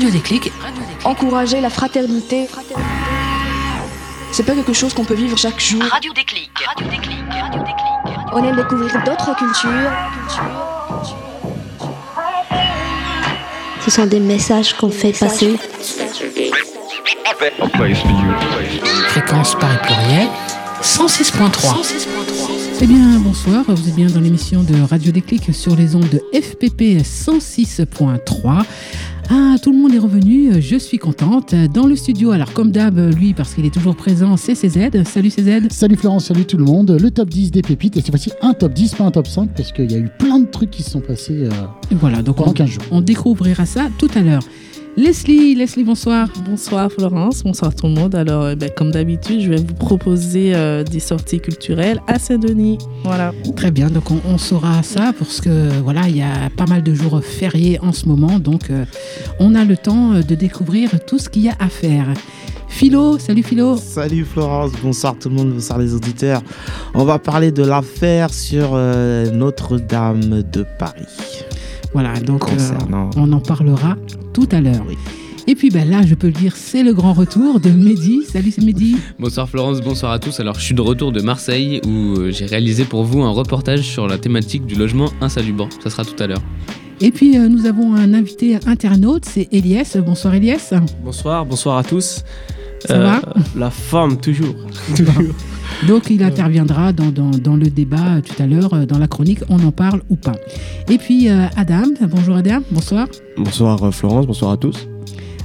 Radio Déclic. Encourager la fraternité. C'est pas quelque chose qu'on peut vivre chaque jour. Radio Déclic. Radio Déclic. Radio Déclic. On aime découvrir d'autres cultures. Ce sont des messages qu'on fait passer. Fréquence Paris Pluriel 106.3. Eh bien, bonsoir, vous êtes bien dans l'émission de Radio Déclic sur les ondes de FPP 106.3. Ah, tout le monde est revenu, je suis contente. Dans le studio, alors comme d'hab, lui, parce qu'il est toujours présent, c'est CZ. Salut CZ. Salut Florence, salut tout le monde. Le top 10 des pépites, et c'est voici un top 10, pas un top 5, parce qu'il y a eu plein de trucs qui se sont passés euh, Voilà, donc pendant on, 15 jours. on découvrira ça tout à l'heure. Leslie, Leslie, bonsoir. Bonsoir Florence, bonsoir tout le monde. Alors, euh, ben, comme d'habitude, je vais vous proposer euh, des sorties culturelles à Saint-Denis. Voilà. Très bien, donc on, on saura ça parce que voilà, il y a pas mal de jours fériés en ce moment, donc euh, on a le temps euh, de découvrir tout ce qu'il y a à faire. Philo, salut Philo. Salut Florence, bonsoir tout le monde, bonsoir les auditeurs. On va parler de l'affaire sur euh, Notre-Dame de Paris. Voilà, donc euh, on en parlera tout à l'heure. Oui. Et puis ben là, je peux le dire, c'est le grand retour de Mehdi. Salut, c'est Mehdi. Bonsoir Florence, bonsoir à tous. Alors je suis de retour de Marseille où euh, j'ai réalisé pour vous un reportage sur la thématique du logement insalubre. Ça sera tout à l'heure. Et puis euh, nous avons un invité internaute, c'est Elias. Bonsoir Elias. Bonsoir, bonsoir à tous. Ça va La forme, toujours. Donc il interviendra dans, dans- dans le débat euh, tout à l'heure, euh, dans la chronique, on en parle ou pas. Et puis euh, Adam, bonjour Adam, bonsoir. Bonsoir Florence, bonsoir à tous.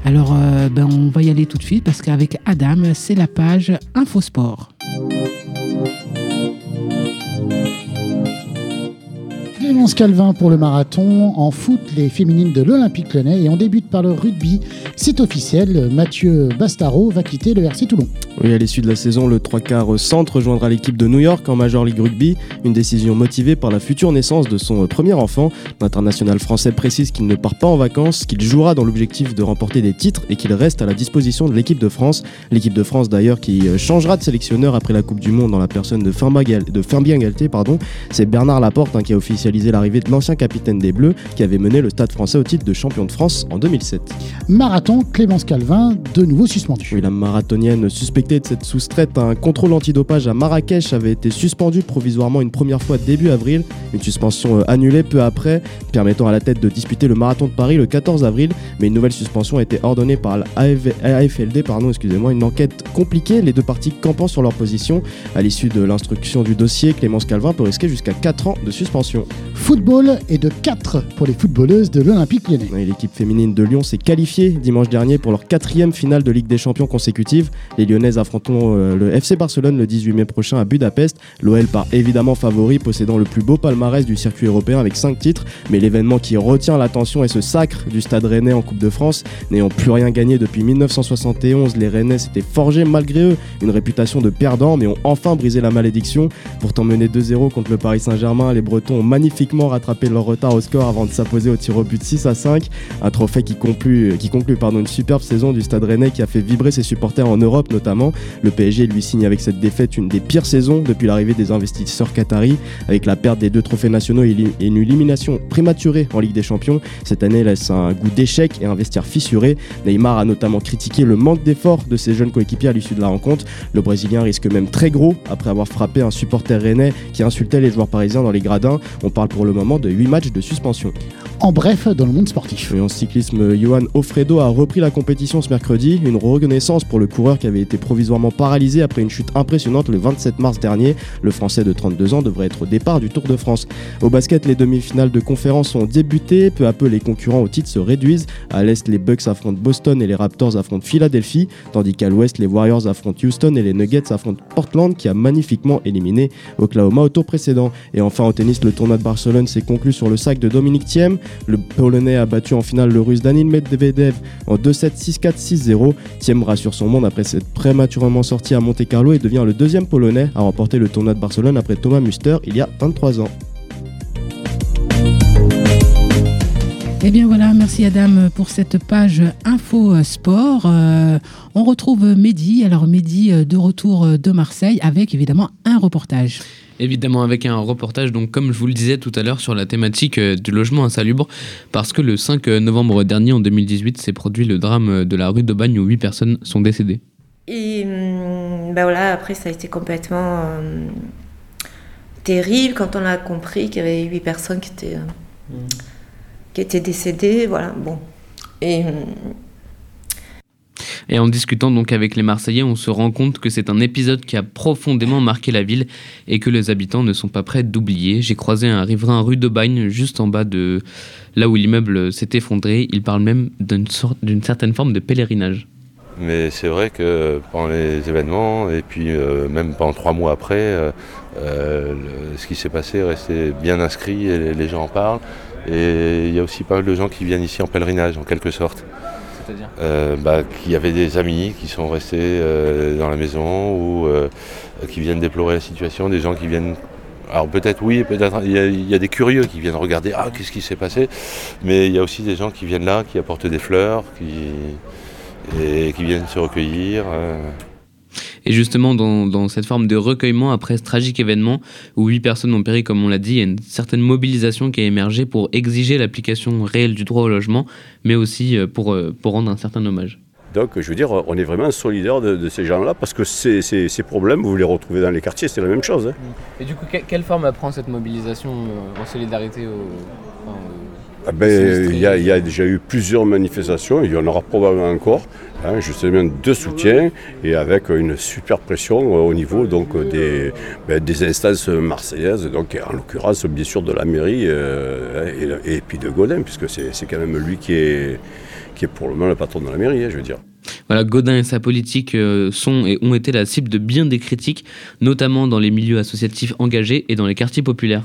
Alors ben, on va y aller tout de suite parce qu'avec Adam, c'est la page Infosport. Clémence Calvin pour le marathon. En foot, les féminines de l'Olympique Lyonnais. Et on débute par le rugby. C'est officiel, Mathieu Bastaro va quitter le RC Toulon. Oui, à l'issue de la saison, le 3 quarts centre rejoindra l'équipe de New York en Major League Rugby. Une décision motivée par la future naissance de son premier enfant. L'international français précise qu'il ne part pas en vacances, qu'il jouera dans l'objectif de remporter des titres et qu'il reste à la disposition de l'équipe de France. L'équipe de France d'ailleurs qui changera de sélectionneur après la Coupe du Monde dans la personne de Fabien Gal- de Fabien Galtier. Pardon. C'est Bernard Laporte hein, qui a officialisé l'arrivée de l'ancien capitaine des Bleus qui avait mené le Stade français au titre de champion de France en 2007. Marathon, Clémence Calvin, de nouveau suspendu. Oui, la marathonienne suspectée de s'être soustraite à un contrôle antidopage à Marrakech avait été suspendue provisoirement une première fois début avril. Une suspension euh, annulée peu après, permettant à la tête de disputer le marathon de Paris le 14 avril. Mais une nouvelle suspension a été ordonnée par la AF AFLD. Pardon, excusez-moi. Une enquête compliquée, les deux parties campant sur leur position. À l'issue de l'instruction du dossier, Clémence Calvin peut risquer jusqu'à 4 ans de suspension. Football et de 4 pour les footballeuses de l'Olympique Lyonnais. L'équipe féminine de Lyon s'est qualifiée dimanche dernier pour leur quatrième finale de Ligue des Champions consécutive. Les Lyonnaises affronteront euh, le FC Barcelone le 18 mai prochain à Budapest. L'OL part évidemment favori, possédant le plus beau palmarès du circuit européen avec 5 titres. Mais l'événement qui retient l'attention est ce sacre du Stade Rennais en Coupe de France. N'ayant plus rien gagné depuis 1971, les Rennais s'étaient forgés malgré eux une réputation de perdants, mais ont enfin brisé la malédiction. Pourtant menés 2-0 contre le Paris Saint-Germain, les Bretons ont magnifiquement rattrapé leur retard au score avant de s'imposer au tir au but 6 à 5. Un trophée qui conclut, qui conclut une superbe saison du Stade Rennais qui a fait vibrer ses supporters en Europe notamment. Le PSG lui signe avec cette défaite une des pires saisons depuis l'arrivée des investisseurs qataris, avec la perte des deux trophées nationaux et une élimination prématurée en Ligue des Champions. Cette année laisse un goût d'échec et un vestiaire fissuré. Neymar a notamment critiqué le manque d'effort de ses jeunes coéquipiers à l'issue de la rencontre. Le Brésilien risque même très gros après avoir frappé un supporter rennais qui insultait les joueurs parisiens dans les gradins. On parle pour le moment de 8 matchs de suspension. En bref, dans le monde sportif. Et en cyclisme, Johan Ofredo a repris la compétition ce mercredi, une reconnaissance pour le coureur qui avait été provisoirement paralysé après une chute impressionnante le 27 mars dernier. Le Français de 32 ans devrait être au départ du Tour de France. Au basket, les demi-finales de conférence ont débuté. Peu à peu, les concurrents au titre se réduisent. À l'Est, les Bucks affrontent Boston et les Raptors affrontent Philadelphie, tandis qu'à l'Ouest, les Warriors affrontent Houston et les Nuggets affrontent Portland qui a magnifiquement éliminé Oklahoma au tour précédent. Et enfin, au tennis, le tournoi de Barcelone s'est conclu sur le sac de Dominique Thiem. Le Polonais a battu en finale le Russe Danil Medvedev en 2-7, 6-4, 6-0. Thiem rassure son monde après s'être prématurément sorti à Monte Carlo et devient le deuxième Polonais à remporter le tournoi de Barcelone après Thomas Muster il y a 23 ans. Eh bien voilà, merci Adam pour cette page Info Sport. Euh, on retrouve Mehdi. Alors Mehdi euh, de retour de Marseille avec évidemment un reportage. Évidemment avec un reportage, donc comme je vous le disais tout à l'heure, sur la thématique euh, du logement insalubre, parce que le 5 novembre dernier, en 2018, s'est produit le drame de la rue d'Aubagne où 8 personnes sont décédées. Et ben voilà, après ça a été complètement terrible quand on a compris qu'il y avait 8 personnes qui étaient... Mmh qui était décédé. Voilà, bon. Et. Et en discutant donc avec les Marseillais, on se rend compte que c'est un épisode qui a profondément marqué la ville et que les habitants ne sont pas prêts d'oublier. J'ai croisé un riverain rue de juste en bas de là où l'immeuble s'est effondré. Il parle même d'une certaine forme de pèlerinage. Mais c'est vrai que pendant les événements, et puis euh, même pendant trois mois après, euh, euh, ce qui s'est passé est resté bien inscrit et les gens en parlent. Et il y a aussi pas mal de gens qui viennent ici en pèlerinage, en quelque sorte. Euh, bah, Qui avaient des amis qui sont restés euh, dans la maison ou euh, qui viennent déplorer la situation, des gens qui viennent. Alors peut-être oui, peut-être il y, a des curieux qui viennent regarder ah qu'est-ce qui s'est passé, mais il y a aussi des gens qui viennent là, qui apportent des fleurs, qui et qui viennent se recueillir. Et justement, dans, cette forme de recueillement après ce tragique événement où huit personnes ont péri, comme on l'a dit, il y a une certaine mobilisation qui a émergé pour exiger l'application réelle du droit au logement, mais aussi euh, pour, euh, pour rendre un certain hommage. Donc, je veux dire, on est vraiment solidaire de, ces gens-là parce que ces, ces, problèmes, vous les retrouvez dans les quartiers, c'est la même chose. Hein. Et du coup, quelle forme prend cette mobilisation euh, en solidarité au, ah ben, il, y a, déjà eu plusieurs manifestations, il y en aura probablement encore, hein, justement de soutien et avec une super pression au niveau donc, des, ben, des instances marseillaises, donc, en l'occurrence bien sûr de la mairie euh, et, puis de Godin, puisque c'est quand même lui qui est, qui est pour le moment le patron de la mairie, hein, je veux dire. Voilà, Godin et sa politique euh, sont et ont été la cible de bien des critiques, notamment dans les milieux associatifs engagés et dans les quartiers populaires.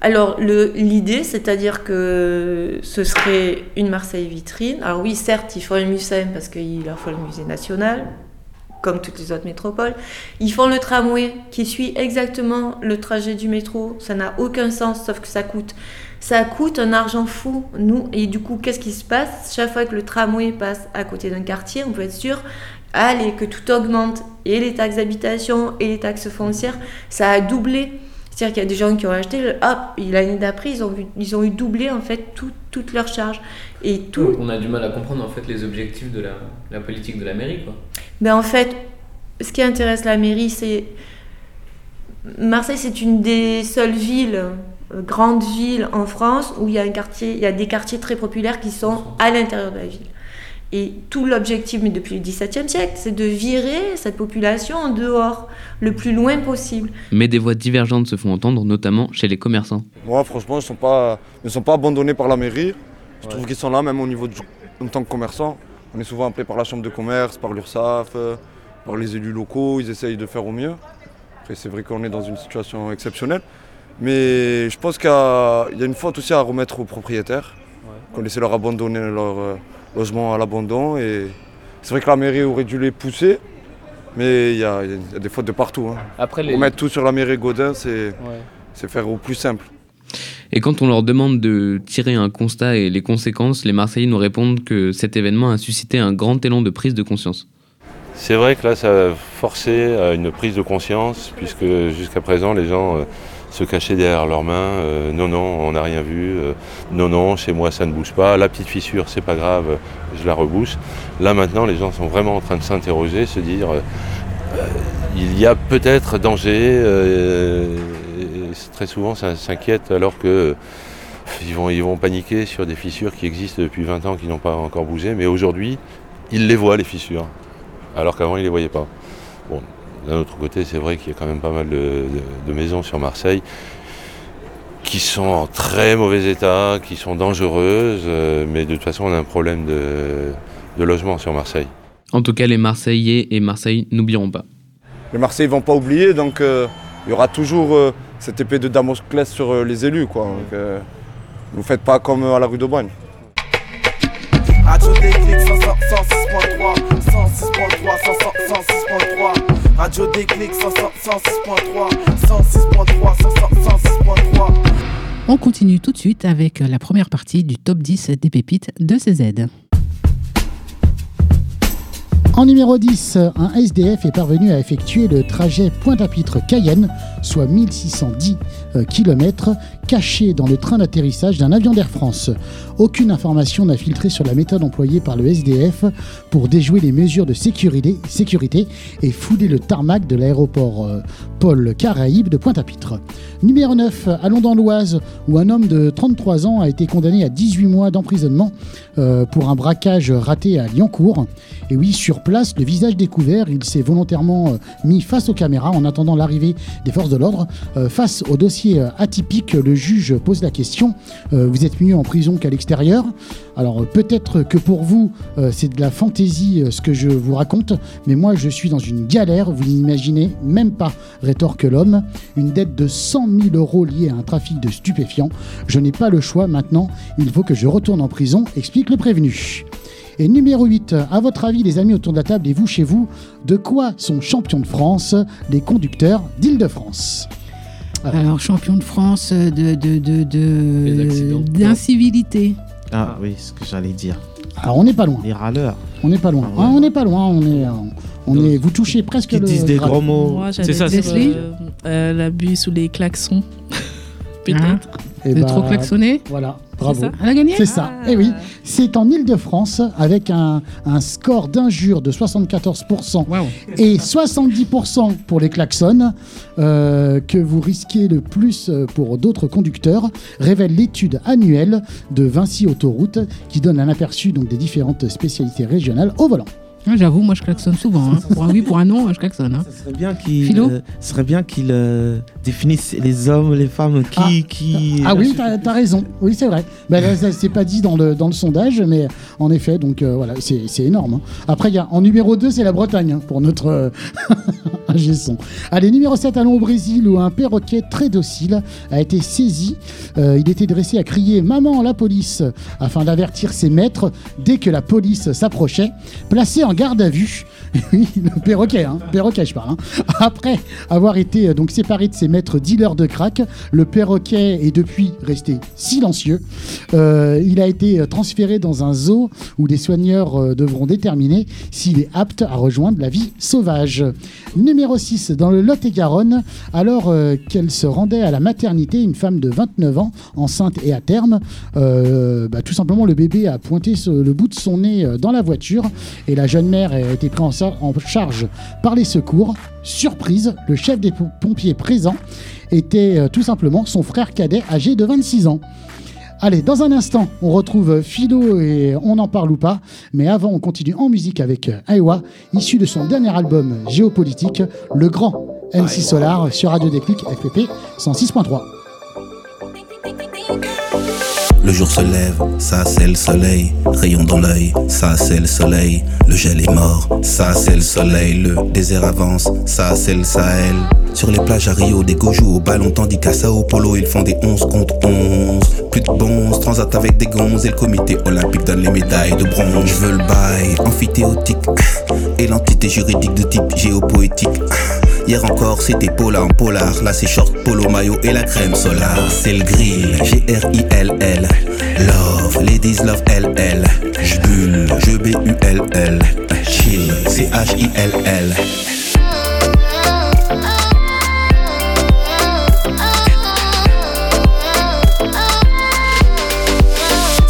Alors, l'idée, c'est-à-dire que ce serait une Marseille vitrine. Alors oui, certes, il faut un musée parce qu'il leur faut le musée national, comme toutes les autres métropoles. Ils font le tramway qui suit exactement le trajet du métro. Ça n'a aucun sens, sauf que ça coûte. Ça coûte un argent fou, nous. Et du coup, qu'est-ce qui se passe? Chaque fois que le tramway passe à côté d'un quartier, on peut être sûr allez, que tout augmente. Et les taxes d'habitation et les taxes foncières, ça a doublé. C'est-à-dire qu'il y a des gens qui ont acheté, hop, l'année d'après, ils ont, ils ont eu doublé en fait toutes leurs charges. Et tout... on a du mal à comprendre en fait les objectifs de la, politique de la mairie. Quoi. Ben, en fait, ce qui intéresse la mairie, c'est. Marseille, c'est une des seules villes, euh, grandes villes en France, où il y a, un quartier, il y a des quartiers très populaires qui sont à l'intérieur de la ville. Et tout l'objectif, mais depuis le XVIIe siècle, c'est de virer cette population en dehors, le plus loin possible. Mais des voix divergentes se font entendre, notamment chez les commerçants. Moi, franchement, ils ne sont, pas, sont pas abandonnés par la mairie. Je trouve qu'ils sont là, même au niveau de, en tant que commerçants. On est souvent appelé par la chambre de commerce, par l'URSSAF, euh, par les élus locaux. Ils essayent de faire au mieux. Après, c'est vrai qu'on est dans une situation exceptionnelle. Mais je pense qu'il y, a une faute aussi à remettre aux propriétaires, qu'on essaie de leur abandonner leur euh, logement à l'abandon. Et c'est vrai que la mairie aurait dû les pousser, mais il y, a des fautes de partout. Hein. Après, les... Remettre tout sur la mairie Godin, c'est faire au plus simple. Et quand on leur demande de tirer un constat et les conséquences, les Marseillais nous répondent que cet événement a suscité un grand élan de prise de conscience. C'est vrai que là, ça a forcé à une prise de conscience, puisque jusqu'à présent, les gens euh, se cachaient derrière leurs mains. Euh, non, non, on n'a rien vu. Euh, non, non, chez moi, ça ne bouge pas. La petite fissure, c'est pas grave, je la rebouche. Là, maintenant, les gens sont vraiment en train de s'interroger, se dire il y a peut-être danger. très souvent, ça s'inquiète alors que. Ils vont, ils paniquer sur des fissures qui existent depuis 20 ans, qui n'ont pas encore bougé. Mais aujourd'hui, ils les voient, les fissures alors qu'avant ils ne les voyaient pas. D'un autre côté, c'est vrai qu'il y a quand même pas mal de, maisons sur Marseille qui sont en très mauvais état, qui sont dangereuses, euh, mais de toute façon on a un problème de, logement sur Marseille. En tout cas, les Marseillais et Marseille n'oublieront pas. Les Marseillais ne vont pas oublier, donc euh, il y aura toujours euh, cette épée de Damoclès sur les élus. Quoi. ne vous faites pas comme à la rue de Boigne. Radio Déclic 106.3 106.3 106.3 Radio Déclic 106.3 106.3 106.3 On continue tout de suite avec la première partie du top 10 des pépites de CZ. En numéro 10, un SDF est parvenu à effectuer le trajet Pointe-à-Pitre-Cayenne, soit 1610 km, caché dans le train d'atterrissage d'un avion d'Air France. Aucune information n'a filtré sur la méthode employée par le SDF pour déjouer les mesures de sécurité, et fouler le tarmac de l'aéroport euh, Paul Caraïbe de Pointe-à-Pitre. Numéro 9, allons dans l'Oise, où un homme de 33 ans a été condamné à 18 mois d'emprisonnement euh, pour un braquage raté à Lyoncourt. Et oui, sur place, le visage découvert, il s'est volontairement euh, mis face aux caméras en attendant l'arrivée des forces de l'ordre. Euh, face au dossier euh, atypique, le juge pose la question euh, vous êtes mieux en prison qu'à l'extérieur Alors peut-être que pour vous, c'est de la fantaisie ce que je vous raconte, mais moi je suis dans une galère, vous n'imaginez même pas, rétorque l'homme. Une dette de 100 000 euros liée à un trafic de stupéfiants. Je n'ai pas le choix maintenant, il faut que je retourne en prison, explique le prévenu. Et numéro 8, à votre avis, les amis autour de la table et vous chez vous, de quoi sont champions de France les conducteurs d'Île-de-France Alors, champion de France de, de, d'incivilité. Ah oui, ce que j'allais dire. Alors on n'est pas loin. Les râleurs. On n'est pas loin. Ah ouais. Ah, on n'est pas loin. On est, euh, on est. Vous touchez presque Qui le. disent des gros mots. C'est ça, c'est euh, euh, l'abus sous les klaxons. Peut-être. Hein Eh de bah, trop klaxonner Voilà, bravo. ça Elle a gagné C'est ça. Et oui, c'est en Ile-de-France avec un, un score d'injure de 74% et 70% pour les klaxons euh, que vous risquez le plus euh, pour d'autres conducteurs, révèle l'étude annuelle de Vinci Autoroute qui donne un aperçu donc des différentes spécialités régionales au volant. Ah, J'avoue, moi je klaxonne souvent. hein. Pour un oui, pour un non, je klaxonne. hein. Ce serait bien qu'il euh, serait bien qu'il euh, définisse les hommes, les femmes, qui. qui Ah oui, t'as as raison. Oui, c'est vrai. Ben, là, ça, c'est pas dit dans le, dans le sondage, mais en effet, donc euh, voilà, c'est c'est énorme. hein. Après, il y a, en numéro 2, c'est la Bretagne hein, pour notre euh, ingé son. Allez, numéro 7, allons au Brésil où un perroquet très docile a été saisi. Euh, il était dressé à crier Maman, la police afin d'avertir ses maîtres dès que la police s'approchait. Placé en garde à vue. Le perroquet, hein, perroquet, je parle. hein. Après avoir été euh, donc séparé de ses maîtres dealers de crack, le perroquet est depuis resté silencieux. Euh, il a été euh, transféré dans un zoo où les soigneurs devront déterminer s'il est apte à rejoindre la vie sauvage. Numéro 6, dans le Lot-et-Garonne, alors qu'elle se rendait à la maternité, une femme de 29 ans, enceinte et à terme, bah, tout simplement le bébé a pointé le bout de son nez dans la voiture et la jeune mère a été prise en, charge par les secours. Surprise, le chef des pom- pompiers présent était euh, tout simplement son frère cadet âgé de 26 ans. Allez, dans un instant, on retrouve Philo et on en parle ou pas. Mais avant, on continue en musique avec euh, Aiwa, issu de son dernier album Géopolitique, le grand MC Solar sur Radio Déclic FPP 106.3. Le jour se lève, ça c'est le soleil. Rayon dans l'œil, ça c'est le soleil. Le gel est mort, ça c'est le soleil. Le désert avance, ça c'est le Sahel. Sur les plages à Rio, des go au ballon, tandis qu'à Sao Paulo, ils font des 11 contre 11. Plus de bons, transat avec des gonzes, et le comité olympique donne les médailles de bronze. Je veux le bail, amphithéotique, et l'entité juridique de type géopoétique. Hier encore c'était polar en polar, là c'est short, polo, maillot et la crème solaire. C'est le grill, G-R-I-L-L. Love, ladies love L-L. J'bulle, je B-U-L-L. Chill, C-H-I-L-L.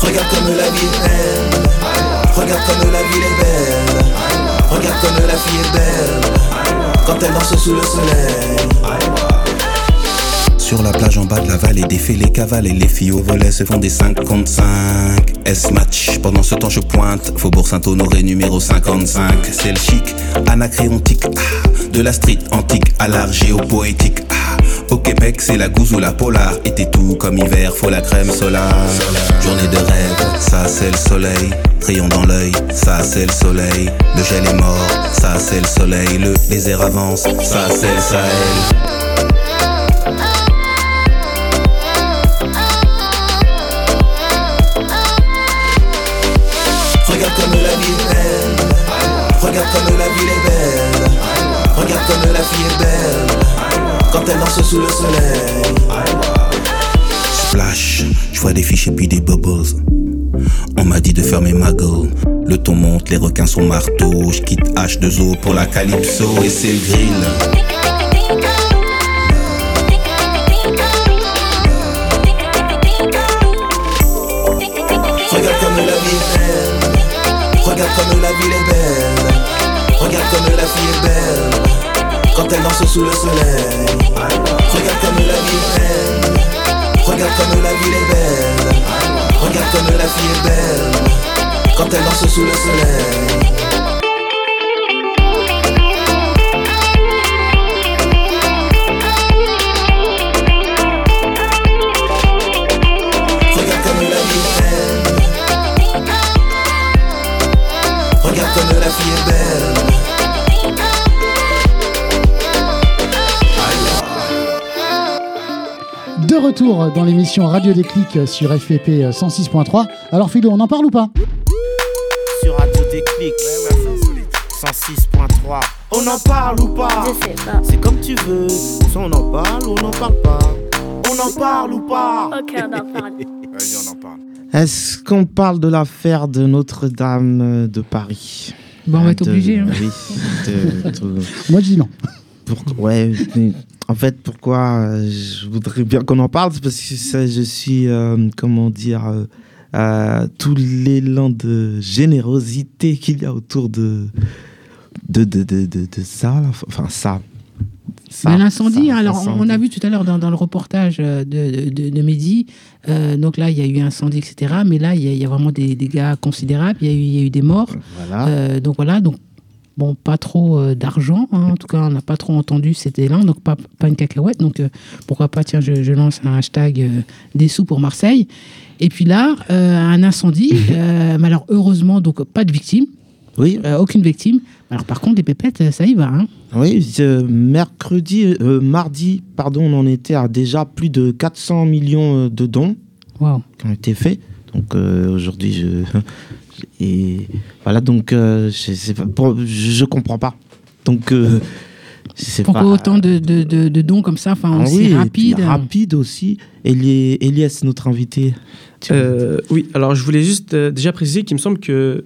Regarde comme la vie est belle. Regarde comme la ville est belle. Regarde comme la fille est belle. Quand elle danse sous le soleil. Sur la plage en bas de la vallée, défait les cavales et les filles au volet se font des 5 contre 5. S-match, pendant ce temps je pointe. Faubourg Saint-Honoré numéro 55. C'est le chic, anacréontique. ah, de la street antique à l'art géopoétique. Au Québec, c'est la gouze ou la polar. Été tout comme hiver, faut la crème solaire. Journée de rêve, ça c'est le soleil. Rayon dans l'œil, ça c'est le soleil. Le gel est mort, ça c'est le soleil. Le désert avance, ça c'est le Sahel. Regarde comme la vie est belle. Regarde comme la ville est belle. Regarde comme la fille est belle. Quand elle danse sous le soleil. Splash, Je vois des fichiers puis des bubbles. On m'a dit de fermer ma gueule. Le ton monte, les requins sont marteaux. Je quitte H2O pour la Calypso et c'est le grill. Regarde comme la vie est belle. Regarde comme la ville est belle. Regarde comme la fille est belle. Quand elle danse sous le soleil. Comme la ville est belle. Regarde comme la fille est belle. Quand elle danse sous le soleil. Regarde comme la vie est belle. Regarde comme la fille est belle. Retour dans l'émission Radio Déclic sur FPP 106.3. Alors Philo, on en parle ou pas Sur Radio Déclic 106.3 On en parle ou pas Je sais pas. C'est comme tu veux Soit on en parle ou on n'en parle pas On en parle ou pas Ok, on en parle. Vas-y, on en parle. Est-ce qu'on parle de l'affaire de Notre-Dame de Paris Bon, on va être De- obligé. hein. Oui. de- de- Moi je dis non. pour- ouais, mais en fait, pourquoi euh, je voudrais bien qu'on en parle C'est parce que ça, je suis, euh, comment dire, euh, euh, tout l'élan de générosité qu'il y a autour de, de, de, de, de, ça. Enfin, ça. Ça, L'incendie, hein, alors on- on a vu tout à l'heure dans, dans le reportage euh, de, Mehdi, euh, donc là il y a eu incendie, etc. Mais là il y, a- il y a vraiment des dégâts considérables, il y a eu, il y a eu des morts. Voilà. Donc voilà, donc bon, pas trop euh, d'argent, hein, en tout cas on n'a pas trop entendu cet élan, donc pas, pas une cacahuète. Donc euh, pourquoi pas, tiens, je, je lance un hashtag euh, des sous pour Marseille. Et puis là, un incendie, mais alors heureusement, donc pas de victimes. Oui. Euh, aucune victime. Alors par contre, des pépettes, ça y va. Hein. Oui, euh, mercredi, euh, mardi, pardon, on en était à déjà plus de 400 millions de dons Wow. qui ont été faits. Donc aujourd'hui, je et voilà, donc euh, je, sais pas, pour- je, je comprends pas. Donc euh, Pourquoi pas. autant de, de, de, de dons comme ça, enfin Ah aussi oui, rapide rapide aussi. Elias, notre invité. Euh, oui, alors je voulais juste euh, déjà préciser qu'il me semble que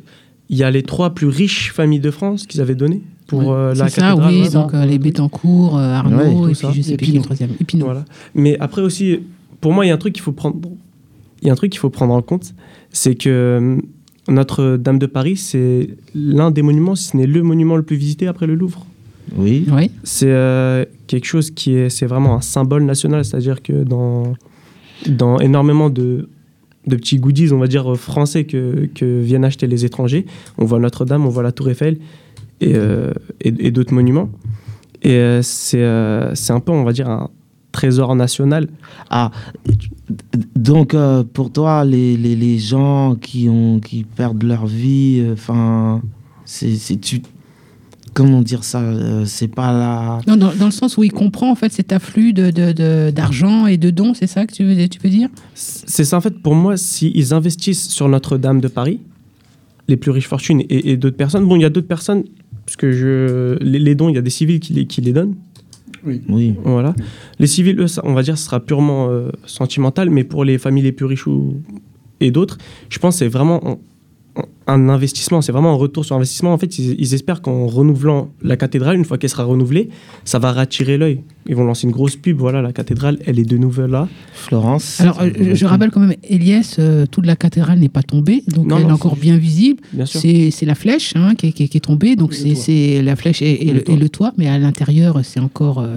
il y a les trois plus riches familles de France qu'ils avaient donné pour Oui, euh, la C'est ça, cathédrale. oui, donc euh, les Bettencourt, euh, Arnaud, Ouais, et ça. puis je sais plus qui est troisième. Et Pinot. Voilà. Mais après aussi, pour moi, il y a un truc qu'il faut prendre. Il y a un truc qu'il faut prendre en compte, c'est que euh, Notre-Dame de Paris, c'est l'un des monuments, si ce n'est le monument le plus visité après le Louvre. Oui. Oui. C'est euh, quelque chose qui est, c'est vraiment un symbole national, c'est-à-dire que dans, dans énormément de, de petits goodies, on va dire euh, français que, que viennent acheter les étrangers, on voit Notre-Dame, on voit la Tour Eiffel et, euh, et, et d'autres monuments. Et euh, c'est, euh, c'est un peu, on va dire, un trésor national. Ah, donc euh, pour toi, les, les, les gens qui, ont, qui perdent leur vie, enfin, c'est c'est- tu. Comment dire ça euh, C'est pas la. Non, dans, dans le sens où il comprend en fait cet afflux de, de, de- d'argent et de dons, c'est ça que tu veux, tu veux dire? C'est ça, en fait, pour moi, s'ils investissent sur Notre-Dame de Paris, les plus riches fortunes et, et d'autres personnes, bon, il y a d'autres personnes, parce que je, les, les dons, il y a des civils qui les, qui les donnent. Oui. Oui. Voilà. Les civils, eux, ça, on va dire, ce sera purement euh, sentimental, mais pour les familles les plus riches ou, et d'autres, je pense que c'est vraiment un investissement, c'est vraiment un retour sur investissement. En fait, ils, ils espèrent qu'en renouvelant la cathédrale, une fois qu'elle sera renouvelée, ça va rattirer l'œil. Ils vont lancer une grosse pub, voilà, la cathédrale, elle est de nouveau là. Florence. Alors, euh, je, je rappelle quand même, Elias, euh, toute la cathédrale n'est pas tombée, donc Non, elle est encore bien visible. Bien sûr. C'est la flèche hein, qui, est, qui est- qui est tombée, donc c'est la flèche et, et Et le le, et toit. le toit, mais à l'intérieur, c'est encore. euh,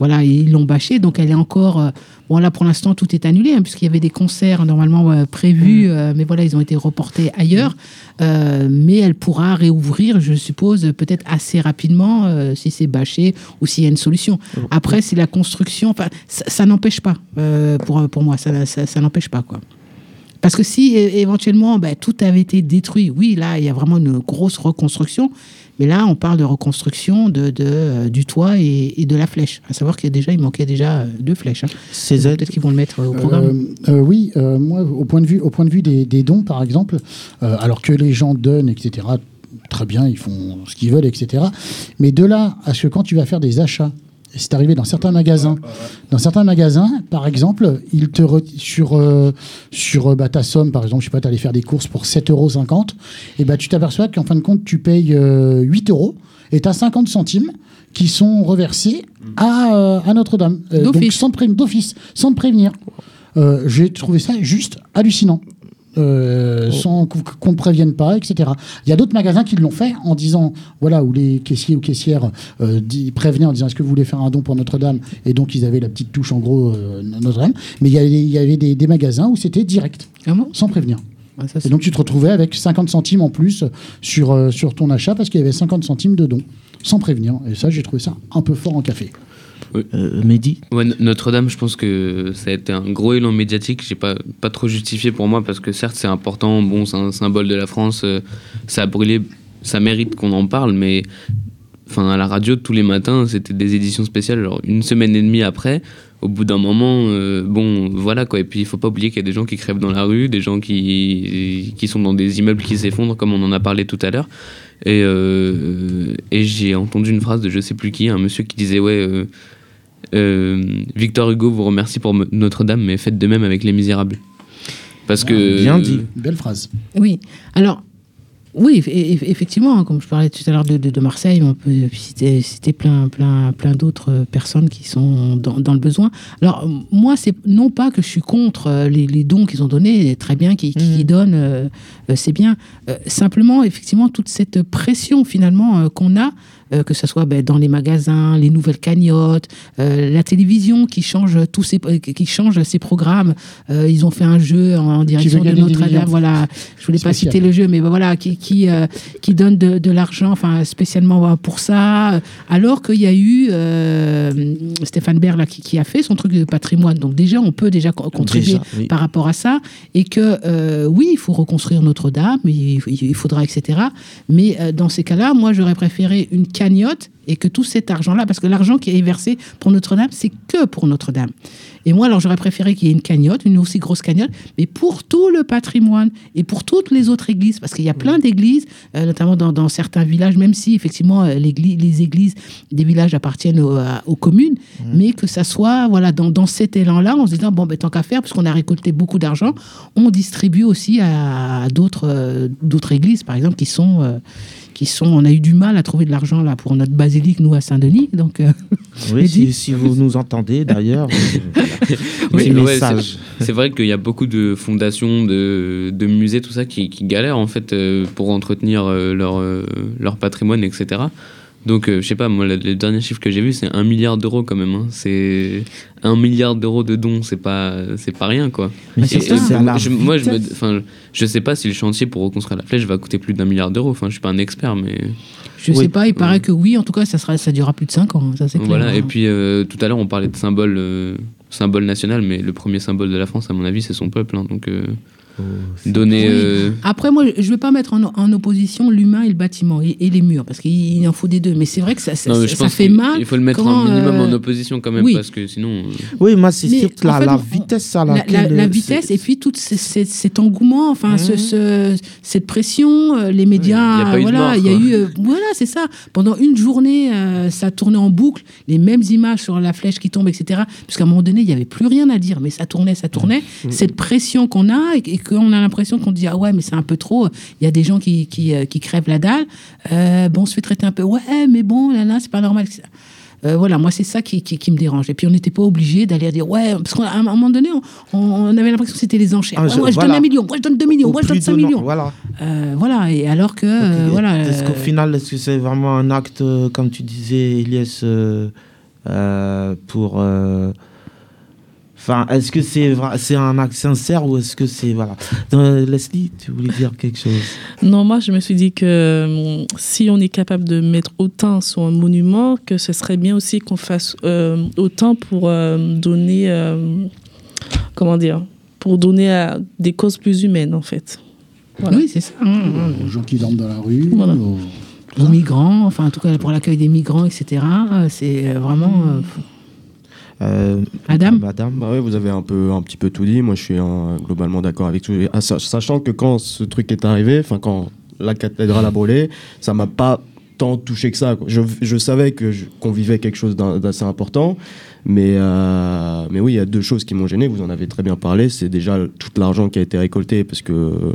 voilà, ils l'ont bâché, donc elle est encore. euh, bon, là, pour l'instant, tout est annulé, hein, puisqu'il y avait des concerts normalement euh, prévus, Mm. euh, mais voilà, ils ont été reportés ailleurs. Euh, mais elle pourra réouvrir, je suppose, peut-être assez rapidement, si c'est bâché ou s'il y a une solution. Après, c'est la construction, enfin, ça, ça n'empêche pas, pour, pour moi, ça, ça, ça n'empêche pas, quoi. Parce que si éventuellement ben, tout avait été détruit, oui, là, il y a vraiment une grosse reconstruction. Mais là, on parle de reconstruction de, de, euh, du toit et, et de la flèche. À savoir qu'il déjà, il manquait déjà euh, deux flèches. hein. Donc, Peut-être qu'ils vont le mettre euh, au programme. Euh, euh, oui, moi, au point de vue, au point de vue des, des dons, par exemple, alors que les gens donnent, etc., très bien, ils font ce qu'ils veulent, etc. Mais de là à ce que quand tu vas faire des achats, c'est arrivé dans certains magasins. Dans certains magasins, par exemple, ils te re- sur, euh, sur euh, bah, ta somme, par exemple, je sais pas, tu allais faire des courses pour 7,50 euros, et bah, tu t'aperçois qu'en fin de compte, tu payes euh, 8 euros et tu as 50 centimes qui sont reversés à, euh, à Notre-Dame. Euh, donc sans d'office, sans te prévenir. Euh, J'ai trouvé ça juste hallucinant. Euh, sans qu'on qu'on ne prévienne pas, etc. Il y a d'autres magasins qui l'ont fait en disant, voilà, où les caissiers ou caissières euh, prévenaient en disant est-ce que vous voulez faire un don pour Notre-Dame? Et donc ils avaient la petite touche en gros euh, Notre-Dame. Mais il y avait, il y avait des, des magasins où c'était direct, sans prévenir. Et donc tu te retrouvais avec 50 centimes en plus sur, euh, sur ton achat parce qu'il y avait 50 centimes de don, sans prévenir. Et ça, j'ai trouvé ça un peu fort en café. Mehdi Ouais, No- Notre-Dame, je pense que ça a été un gros élan médiatique. J'ai pas, pas trop justifié pour moi parce que certes, c'est important. Bon, c'est un symbole de la France. euh, ça a brûlé. Ça mérite qu'on en parle, mais enfin, à la radio, tous les matins, c'était des éditions spéciales. Genre, une semaine et demie après, au bout d'un moment, euh, bon, voilà quoi. Et puis, il faut pas oublier qu'il y a des gens qui crèvent dans la rue, des gens qui, qui sont dans des immeubles qui s'effondrent, comme on en a parlé tout à l'heure. Et, euh, et j'ai entendu une phrase de je sais plus qui, un monsieur qui disait Ouais. euh, euh, Victor Hugo vous remercie pour me- Notre-Dame, mais faites de même avec les Misérables. Parce que Bien dit. Belle phrase. Oui. Alors, oui, eff- eff- effectivement, hein, comme je parlais tout à l'heure de, de- de Marseille, on peut citer, citer plein, plein, plein d'autres euh, personnes qui sont dans, dans le besoin. Alors, moi, c'est non pas que je suis contre euh, les, les dons qu'ils ont donnés, très bien, qu'ils qu'ils donnent, euh, euh, c'est bien. Euh, simplement, effectivement, toute cette pression finalement euh, qu'on a, euh, que ce soit ben, dans les magasins, les nouvelles cagnottes, euh, la télévision qui change tous ses, qui change ses programmes. Euh, ils ont fait un jeu en, en direction de Notre-Dame. Voilà, je voulais pas citer le jeu, mais ben voilà, qui qui, euh, qui donne de, de l'argent, enfin spécialement euh, pour ça, euh, alors qu'il y a eu euh, Stéphane Bern là qui, qui a fait son truc de patrimoine. Donc déjà, on peut déjà co- contribuer Déjà, oui. par rapport à ça, et que euh, oui, il faut reconstruire Notre-Dame, il, il faudra, etc. Mais euh, dans ces cas-là, moi, j'aurais préféré une cagnotte et que tout cet argent-là, parce que l'argent qui est versé pour Notre-Dame, c'est que pour Notre-Dame. Et moi, alors, j'aurais préféré qu'il y ait une cagnotte, une aussi grosse cagnotte, mais pour tout le patrimoine et pour toutes les autres églises, parce qu'il y a plein d'églises, euh, notamment dans, dans certains villages, même si effectivement euh, les églises des villages appartiennent aux, à- aux communes, mais que ça soit voilà dans, dans cet élan-là, en se disant bon, ben, tant qu'à faire, parce qu'on a récolté beaucoup d'argent, on distribue aussi à, à d'autres euh, d'autres églises, par exemple, qui sont euh, qui sont, on a eu du mal à trouver de l'argent là pour notre basilique nous à Saint-Denis, donc. euh, Oui, si, si vous nous entendez d'ailleurs, euh, Oui, ouais, c'est- vrai qu'il y a beaucoup de fondations, de, de musées, tout ça, qui, qui galèrent en fait euh, pour entretenir leur, leur patrimoine, etc. Donc, euh, je sais pas, moi, le, le dernier chiffre que j'ai vu, c'est un milliard d'euros quand même. hein. C'est un milliard d'euros de dons, c'est pas, c'est pas rien, quoi. Mais Et- ça, c'est à la je- moi, je, me, vitesse. enfin, je sais pas si le chantier pour reconstruire la flèche va coûter plus d'un milliard d'euros. Enfin, je suis pas un expert, mais. Je sais pas, il paraît que oui, en tout cas, ça, sera, ça durera plus de 5 ans, ça c'est clair. Voilà, et puis euh, tout à l'heure on parlait de symbole, euh, symbole national, mais le premier symbole de la France, à mon avis, c'est son peuple. hein, donc euh, donner. Oui. euh, Après, moi, je ne vais pas mettre en, en opposition l'humain et le bâtiment et, et les murs, parce qu'il en faut des deux. Mais c'est vrai que ça, ça, non, fait mal. Il faut le mettre quand, un minimum euh, en opposition quand même, oui. parce que sinon. euh, Oui, moi, c'est surtout la, fait, la on- vitesse à La, laquelle. la- la euh, vitesse et puis tout ce- ce- cet engouement, enfin ce- Mhm. ce- cette pression, euh, les médias, il y a pas eu de voilà, mort, il y a eu, euh, voilà, c'est ça. Pendant une journée, euh, ça tournait en boucle, les mêmes images sur la flèche qui tombe, etc. Puisqu'à un moment donné, il n'y avait plus rien à dire, mais ça tournait, ça tournait. Cette pression qu'on a et, et qu'on a l'impression qu'on dit ah ouais, mais c'est un peu trop. Il y a des gens qui qui, euh, qui crèvent la dalle. Euh, bon, on se fait traiter un peu ouais, mais bon, là là, c'est pas normal. Euh, voilà, moi c'est ça qui, qui, qui me dérange. Et puis on n'était pas obligé d'aller dire ouais, parce qu'à un moment donné, on, on avait l'impression que c'était les enchères. Ah, Ouais, moi je voilà. donne un million, moi je donne deux millions, Au moi je donne cinq millions. Voilà. Euh, voilà, et alors que voilà. Est-ce qu'au final, est-ce que c'est vraiment un acte, comme tu disais, Elias, euh, pour. Euh, Enfin, est-ce que c'est c'est un acte sincère ou est-ce que c'est. Voilà. Euh, Leslie, tu voulais dire quelque chose? Non, moi, je me suis dit que hum, si on est capable de mettre autant sur un monument, que ce serait bien aussi qu'on fasse euh, autant pour euh, donner, euh, comment dire, pour donner à des causes plus humaines, en fait. Voilà. Oui, c'est ça. hein. Aux gens qui dorment dans la rue. Voilà. aux- aux migrants, enfin en tout cas pour l'accueil des migrants, etc. euh, C'est euh, vraiment. euh, Euh, Adam Madame Bah ouais, vous avez un, peu, un petit peu tout dit. Moi, je suis euh, globalement d'accord avec tout. Ah, sa- Sachant que quand ce truc est arrivé, enfin, quand la cathédrale a brûlé, ça m'a pas tant touché que ça. quoi. Je, je savais que je- qu'on vivait quelque chose d'assez important, mais, euh, mais oui, il y a deux choses qui m'ont gêné. Vous en avez très bien parlé. C'est déjà tout l'argent qui a été récolté, parce que euh,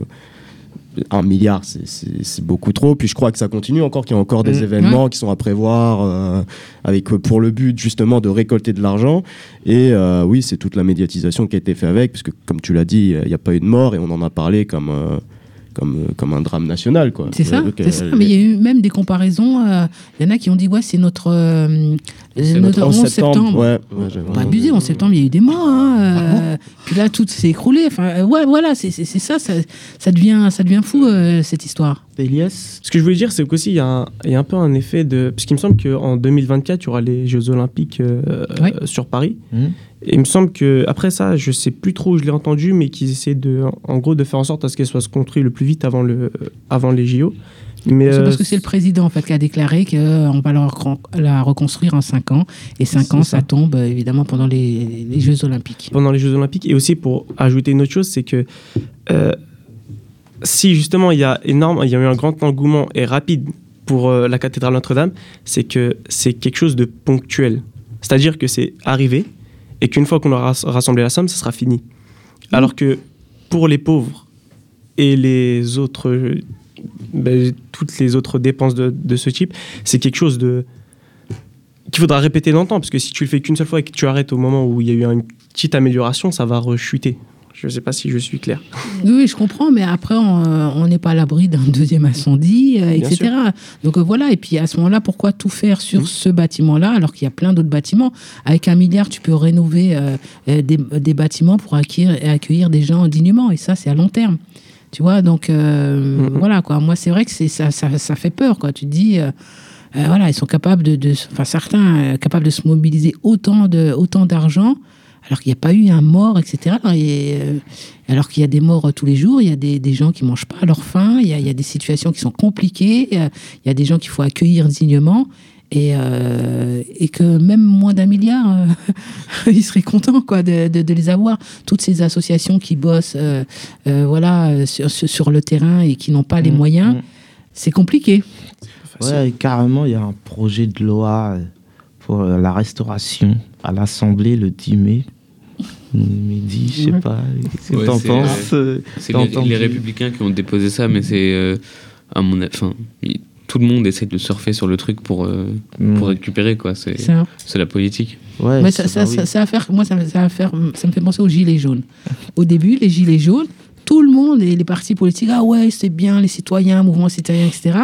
un milliard, c'est- beaucoup trop. Puis je crois que ça continue encore, qu'il y a encore des Mm. événements qui sont à prévoir, euh, avec euh, pour le but justement de récolter de l'argent. Et euh, oui, c'est toute la médiatisation qui a été faite avec, parce que comme tu l'as dit, il n'y a pas eu de mort et on en a parlé comme, euh, comme, euh, comme un drame national. quoi. C'est ça, Donc, c'est ça. euh, Mais il y a eu même des comparaisons. euh, Il y en a qui ont dit ouais, c'est notre, euh, C'est notre notre 11 11 septembre. septembre, ouais. Ouais, j'ai- Pas abusé, en septembre, il y a eu des morts. hein, euh, puis là, tout s'est écroulé. Enfin, euh, ouais, voilà, c'est c'est- c'est ça, ça, ça devient, ça devient fou euh, cette histoire. Elias Ce que je voulais dire, c'est qu'aussi, il y, a un- il y a un peu un effet de. Parce qu'il me semble qu'en 2024, il y aura les Jeux Olympiques euh, euh, sur Paris. Mhm. Et il me semble que après ça, je sais plus trop où je l'ai entendu, mais qu'ils essaient de, en gros, de faire en sorte à ce qu'elle soit construite le plus vite avant, le, avant les JO. Mais C'est euh, parce que c'est le président en fait qui a déclaré qu'on va la, recon- la reconstruire en 5 ans. Et 5 C'est ans, ça. ça tombe euh, évidemment pendant les, les Jeux Olympiques. pendant les Jeux Olympiques. Et aussi pour ajouter une autre chose, c'est que euh, si justement il y a énorme, il y a eu un grand engouement et rapide pour euh, la cathédrale Notre-Dame, c'est que c'est quelque chose de ponctuel. C'est-à-dire que c'est arrivé et qu'une fois qu'on aura rass- rassemblé la somme, ça sera fini. Alors que pour les pauvres et les autres, ben, toutes les autres dépenses de, de ce type, c'est quelque chose de qu'il faudra répéter longtemps, parce que si tu le fais qu'une seule fois et que tu arrêtes au moment où il y a eu une petite amélioration, ça va rechuter. Je ne sais pas si je suis clair. Oui, oui, je comprends, mais après, on euh, on n'est pas à l'abri d'un deuxième incendie, euh, etc. Donc euh, voilà, et puis à ce moment-là, pourquoi tout faire sur ce bâtiment-là, alors qu'il y a plein d'autres bâtiments? Avec un milliard, tu peux rénover euh, des, des bâtiments pour accueillir, accueillir des gens dignement, et ça, c'est à long terme. Tu vois, donc euh, voilà, quoi. Moi, c'est vrai que c'est ça, ça, ça fait peur, quoi. Tu te dis. euh, euh, voilà, ils sont capables de, de- enfin certains euh, capables de se mobiliser autant de autant d'argent, alors qu'il n'y a pas eu un mort, etc. Et, euh, alors qu'il y a des morts euh, tous les jours, il y a des, des gens qui mangent pas à leur faim, il y a, il y a des situations qui sont compliquées, il y a des gens qu'il faut accueillir dignement. Et, euh, et que même moins d'un milliard, euh, ils seraient contents quoi, de, de- de les avoir. Toutes ces associations qui bossent euh, euh, voilà, sur, le terrain et qui n'ont pas les moyens, c'est compliqué. Ouais, carrément, il y a un projet de loi pour la restauration à l'Assemblée le 10 mai. Midi, je sais Ouais. pas. Qu'est-ce que Ouais, t'en c'est, penses euh, C'est les, républicains qui ont déposé ça, mais c'est euh, à mon avis, enfin, tout le monde essaie de surfer sur le truc pour euh, Mm. pour récupérer quoi. C'est Ça. c'est la politique. Mais ça, ça, ça, ça va faire, moi, ça, va faire, ça me fait penser aux gilets jaunes. Au début, les gilets jaunes, tout le monde et les partis politiques, ah ouais, c'est bien, les citoyens, mouvements citoyens, etc.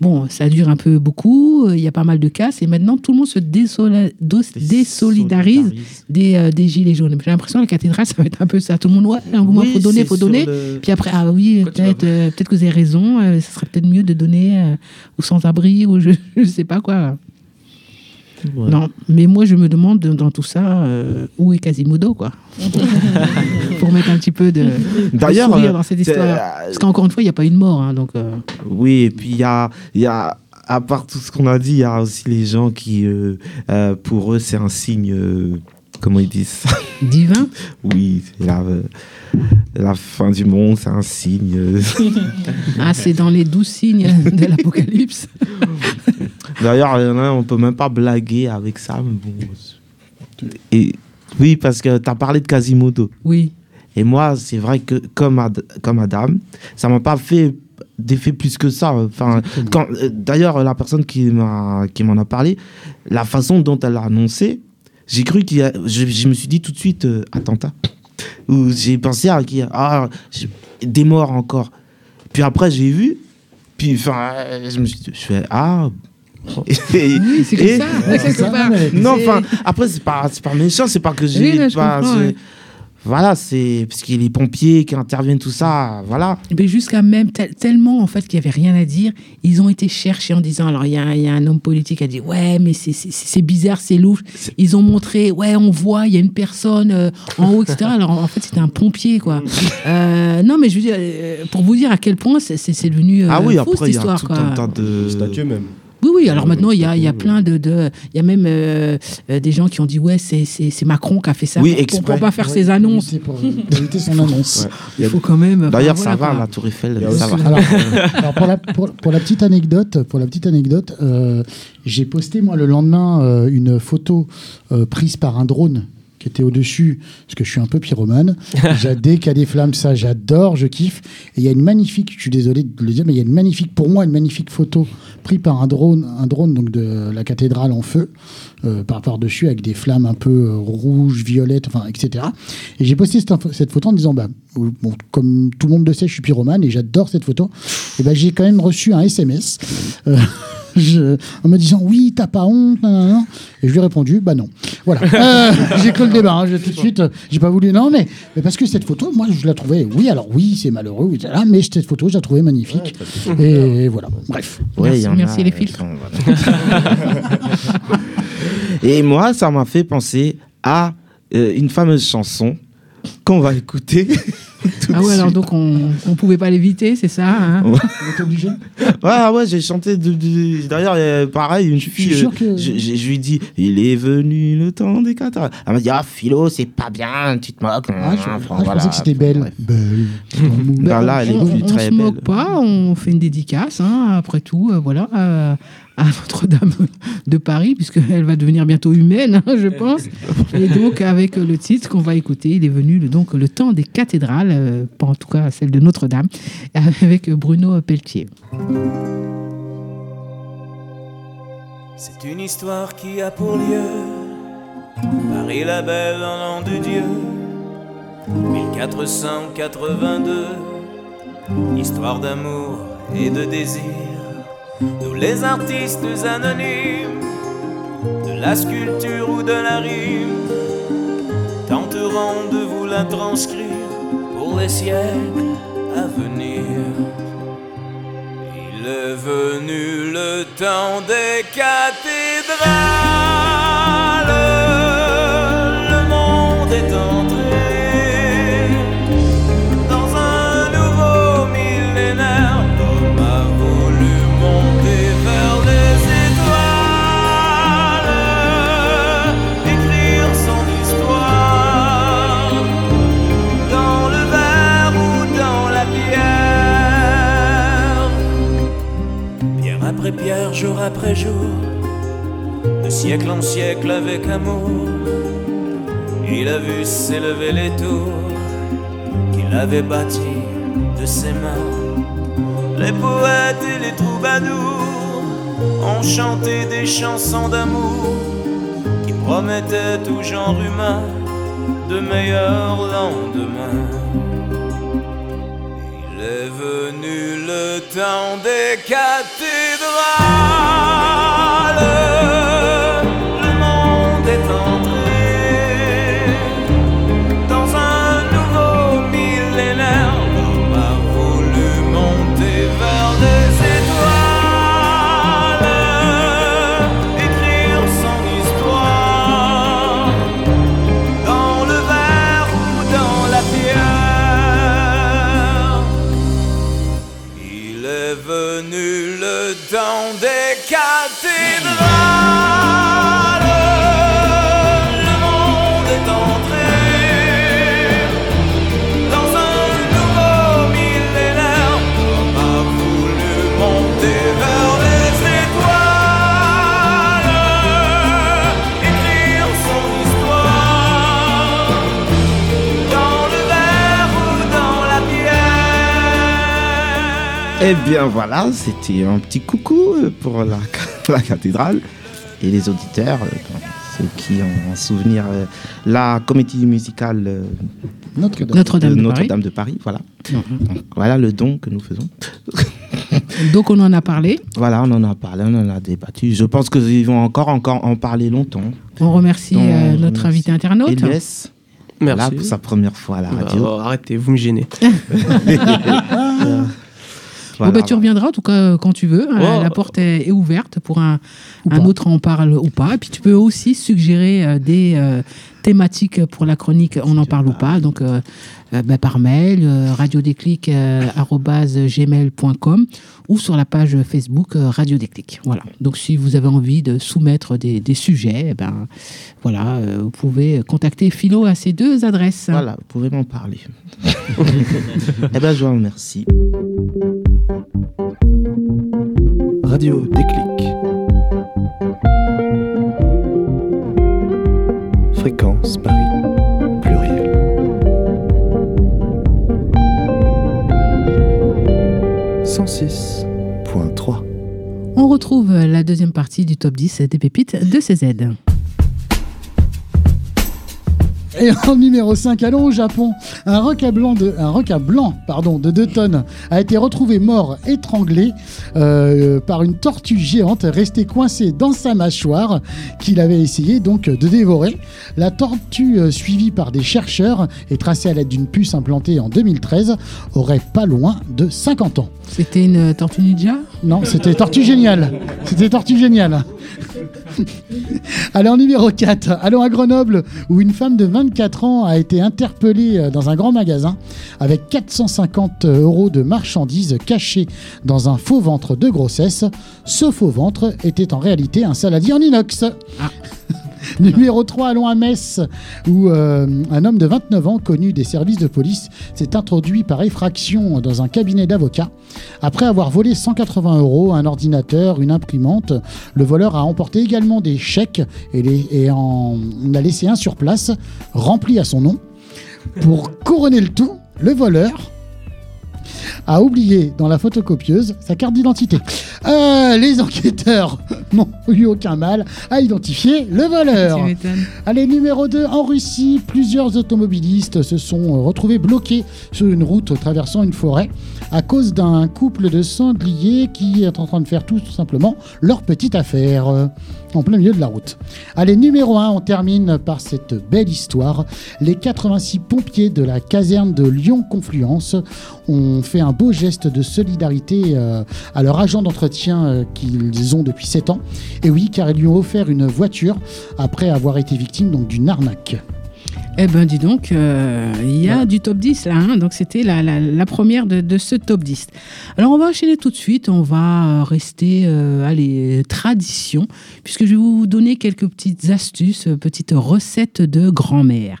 Bon, ça dure un peu beaucoup, euh, il y a pas mal de casse, et maintenant tout le monde se désola- dos- désolidarise des, euh, des gilets jaunes. J'ai l'impression que la cathédrale, ça va être un peu ça. Tout le monde, ouais, un mouvement, Oui, faut donner, faut donner. le- Puis après, ah oui, peut-être euh, peut-être que vous avez raison, ce serait peut-être mieux de donner aux sans-abri, ou je, je sais pas quoi. Ouais. Non, mais moi je me demande dans tout ça euh, où est Quasimodo quoi. Pour mettre un petit peu de, sourire euh, dans cette c'est- histoire. Parce qu'encore une fois, il n'y a pas eu de mort, hein, donc. euh, Oui, et puis il y a, il y a, à part tout ce qu'on a dit, il y a aussi les gens qui, euh, euh, pour eux, c'est un signe, euh, comment ils disent ça Divin Oui, la, la fin du monde, c'est un signe. Ah, c'est dans les douze signes de l'Apocalypse. D'ailleurs, a, on peut même pas blaguer avec ça, mais bon. Et, oui, parce que tu as parlé de Quasimodo. Oui. Et moi, c'est vrai que comme, Ad- comme Adam, ça m'a pas fait d'effet plus que ça. Enfin, quand, euh, d'ailleurs, la personne qui m'a qui m'en a parlé, la façon dont elle l'a annoncé, j'ai cru qu'il y a, je, je me suis dit tout de suite euh, attentat. Ou j'ai pensé à qui ah je- des morts encore. Puis après j'ai vu, puis enfin euh, je me suis dit, je fais ah. Oui, c'est ça. Non, enfin, après, c'est pas, pas méchant, c'est pas que Oui, j'ai non, Voilà, c'est parce qu'il y a les pompiers qui interviennent, tout ça, voilà. Mais jusqu'à même tel- tellement en fait qu'il n'y avait rien à dire, ils ont été cherchés en disant alors il y, a un- il y a un homme politique qui a dit ouais mais c'est- bizarre c'est louche. Ils ont montré ouais on voit il y a une personne euh, en haut etc. Alors en fait c'était un pompier quoi. Euh, non mais je veux dire euh, pour vous dire à quel point c'est- devenu euh, ah oui, fou, après, il y a histoire tout quoi. un tas de. Statue même. Oui, oui, alors maintenant, il y a, il y a plein de. de- Il y a même euh, euh, des gens qui ont dit Ouais, c'est- Macron qui a fait ça Oui, pour- pour, pas faire Ouais, ses annonces. C'est pour éviter son annonce. Il faut quand même. D'ailleurs, enfin, ça voilà, va, quoi. la Tour Eiffel, ça aussi- va. alors, alors, pour, la, pour, pour la petite anecdote, pour la petite anecdote, euh, j'ai posté moi le lendemain euh, une photo euh, prise par un drone qui était au-dessus, parce que je suis un peu pyromane. Dès qu'il y a des flammes, ça, j'adore, je kiffe. Et il y a une magnifique, je suis désolé de le dire, mais il y a une magnifique, pour moi, une magnifique photo prise par un drone, un drone donc de la cathédrale en feu, euh, par par-dessus, avec des flammes un peu euh, rouges, violettes, enfin, etc. Et j'ai posté cette, cette photo en disant, bah, bon, comme tout le monde le sait, je suis pyromane et j'adore cette photo. Et ben, j'ai quand même reçu un SMS. euh, je- en me disant oui, t'as pas honte, nan, nan, nan. et je lui ai répondu bah non. Voilà, Euh, j'ai clos le débat. hein, j'ai tout de suite, euh, j'ai pas voulu non, mais, mais parce que cette photo, moi, je la trouvais. Oui, alors oui, c'est malheureux, oui, là, mais cette photo, je la trouvais magnifique. et voilà. Bref. Ouais, il y en merci a, les euh, filtres. sont- voilà. Et moi, ça m'a fait penser à euh, une fameuse chanson qu'on va écouter. tout Ah ouais, alors donc on ne pouvait pas l'éviter, c'est ça hein Ouais. On est obligé Ouais, ouais, j'ai chanté. De, de- D'ailleurs, pareil, une fille. suis sûr euh, que- je, je- je lui dis Il est venu le temps des cataractes. Elle m'a dit Ah, Philo, c'est pas bien, tu te moques. Ah, je, Enfin, ah, je voilà. pensais que c'était belle. Belle. Ben là, elle est on, plus on très se moque belle. pas, on fait une dédicace, hein, après tout, euh, voilà, euh, à Notre-Dame de Paris, puisqu'elle va devenir bientôt humaine, hein, je pense. Et donc, avec le titre qu'on va écouter, il est venu le, donc le temps des cathédrales, euh, pas en tout cas celle de Notre-Dame, avec Bruno Pelletier. C'est une histoire qui a pour lieu Paris la belle en l'an de Dieu 1482 Histoire d'amour et de désir Nous les artistes anonymes De la sculpture ou de la rime Tenterons de vous la transcrire Pour les siècles à venir il est venu le temps des cathédrales. Avait bâties de ses mains. Les poètes et les troubadours ont chanté des chansons d'amour qui promettaient au genre humain de meilleurs lendemains. Il est venu le temps des cathédrales. Eh bien voilà, c'était un petit coucou euh, pour la, la cathédrale et les auditeurs, euh, ceux qui ont en souvenir euh, la comédie musicale Notre-Dame. De Notre-Dame de Paris. Voilà. Donc, voilà le don que nous faisons. Donc, on en a parlé. Voilà, on en a parlé, on en a débattu. Je pense qu'ils vont encore, encore en parler longtemps. On remercie Donc, euh, notre remercie invité internaute. Elias, Merci. Là, pour sa première fois à la radio. Oh, arrêtez, vous me gênez. Bon, bah, tu reviendras en tout cas quand tu veux. Euh, Oh. La porte est, est ouverte pour un, un autre en parle ou pas. Et puis tu peux aussi suggérer euh, des euh, thématiques pour la chronique On en parle ou pas. Donc euh, bah, par mail, euh, radiodéclic.gmail.com ou sur la page Facebook euh, Radio Déclic. Voilà. Donc si vous avez envie de soumettre des, des sujets, eh ben, voilà, vous pouvez contacter Philo à ces deux adresses. Voilà, vous pouvez m'en parler. eh ben, je vous remercie. Radio Déclic. Fréquence Paris. Pluriel. On retrouve la deuxième partie du top 10 des pépites de CZ. Et en numéro 5, allons au Japon. Un requin blanc de, un requin blanc, pardon, de 2 tonnes a été retrouvé mort, étranglé euh, par une tortue géante restée coincée dans sa mâchoire qu'il avait essayé donc de dévorer. La tortue, euh, suivie par des chercheurs et tracée à l'aide d'une puce implantée en 2013, aurait pas loin de 50 ans. C'était une tortue ninja? Non, c'était Tortue Géniale. C'était Tortue Géniale. Allez, en numéro 4, allons à Grenoble, où une femme de 24 ans a été interpellée euh, dans un grand magasin avec 450 euros de marchandises cachées dans un faux ventre de grossesse. Ce faux ventre était en réalité un saladier en inox. Numéro 3, allons à Metz, où euh, un homme de 29 ans, connu des services de police, s'est introduit par effraction dans un cabinet d'avocats. Après avoir volé 180 euros, un ordinateur, une imprimante, le voleur a emporté également des chèques et, et en a laissé un sur place, rempli à son nom. Pour couronner le tout, le voleur a oublié dans la photocopieuse sa carte d'identité. Euh, les enquêteurs n'ont eu aucun mal à identifier le voleur. Allez, numéro 2, en Russie, plusieurs automobilistes se sont retrouvés bloqués sur une route traversant une forêt à cause d'un couple de sangliers qui est en train de faire tout simplement leur petite affaire euh, en plein milieu de la route. Allez, numéro 1, on termine par cette belle histoire. Les 86 pompiers de la caserne de Lyon-Confluence ont fait un beau geste de solidarité euh, à leur agent d'entretien euh, qu'ils ont depuis 7 ans. Et oui, car ils lui ont offert une voiture après avoir été victime d'une arnaque. Eh ben dis donc, euh, il y a du top 10 là, hein, donc c'était la, la- la première de, de ce top 10. Alors on va enchaîner tout de suite, on va euh, rester, euh, allez, tradition, puisque je vais vous donner quelques petites astuces, petites recettes de grand-mère.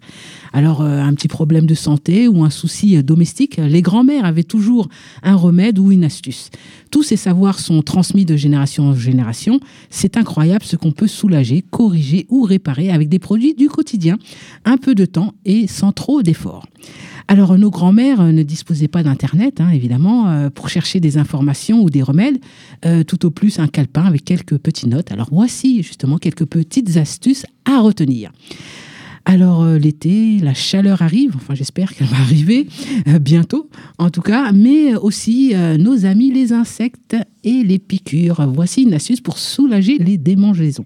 Alors euh, un petit problème de santé ou un souci euh, domestique, les grand-mères avaient toujours un remède ou une astuce. Tous ces savoirs sont transmis de génération en génération. C'est incroyable ce qu'on peut soulager, corriger ou réparer avec des produits du quotidien, un peu de temps et sans trop d'efforts. Alors, nos grands-mères euh, ne disposaient pas d'Internet, hein, évidemment, euh, pour chercher des informations ou des remèdes, euh, tout au plus un calepin avec quelques petites notes. Alors, voici justement quelques petites astuces à retenir. Alors euh, l'été, la chaleur arrive, enfin j'espère qu'elle va arriver euh, bientôt en tout cas, mais aussi euh, nos amis les insectes et les piqûres. Voici une astuce pour soulager les démangeaisons.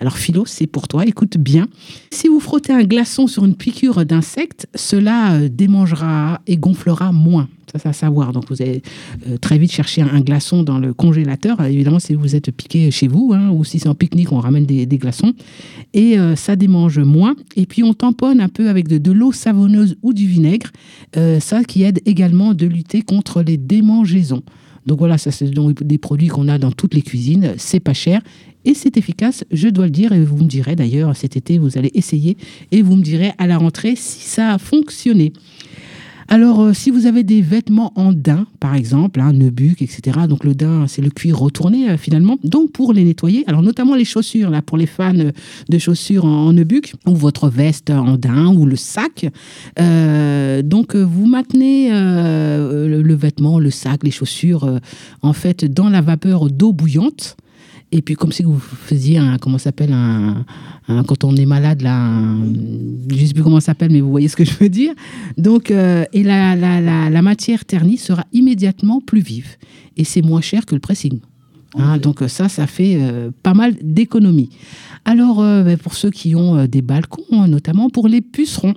Alors Philo, c'est pour toi, écoute bien. Si vous frottez un glaçon sur une piqûre d'insecte, cela démangera et gonflera moins. Ça, c'est à savoir. Donc, vous allez euh, très vite chercher un, glaçon dans le congélateur. Euh, évidemment, si vous êtes piqué chez vous, hein, ou si c'est en pique-nique, on ramène des, glaçons. Et euh, ça démange moins. Et puis, on tamponne un peu avec de, l'eau savonneuse ou du vinaigre. Ça qui aide également de lutter contre les démangeaisons. Donc voilà, ça c'est des produits qu'on a dans toutes les cuisines. C'est pas cher et c'est efficace, je dois le dire. Et vous me direz d'ailleurs cet été, vous allez essayer et vous me direz à la rentrée si ça a fonctionné. Alors, euh, si vous avez des vêtements en daim, par exemple, un buc, etc., donc le daim, c'est le cuir retourné euh, finalement. Donc, pour les nettoyer, alors notamment les chaussures, là, pour les fans euh, de chaussures en, en buc, ou votre veste en daim, ou le sac. donc, vous maintenez le, le vêtement, le sac, les chaussures, en fait, dans la vapeur d'eau bouillante. Et puis, comme si vous faisiez un, comment s'appelle, un, un- quand on est malade, là, un- je ne sais plus comment ça s'appelle, mais vous voyez ce que je veux dire. Donc, euh, et la, la, la, la matière ternie sera immédiatement plus vive. Et c'est moins cher que le pressing. Hein, donc ça, ça fait euh, pas mal d'économies. Alors, euh, ben, pour ceux qui ont euh, des balcons, notamment pour les pucerons,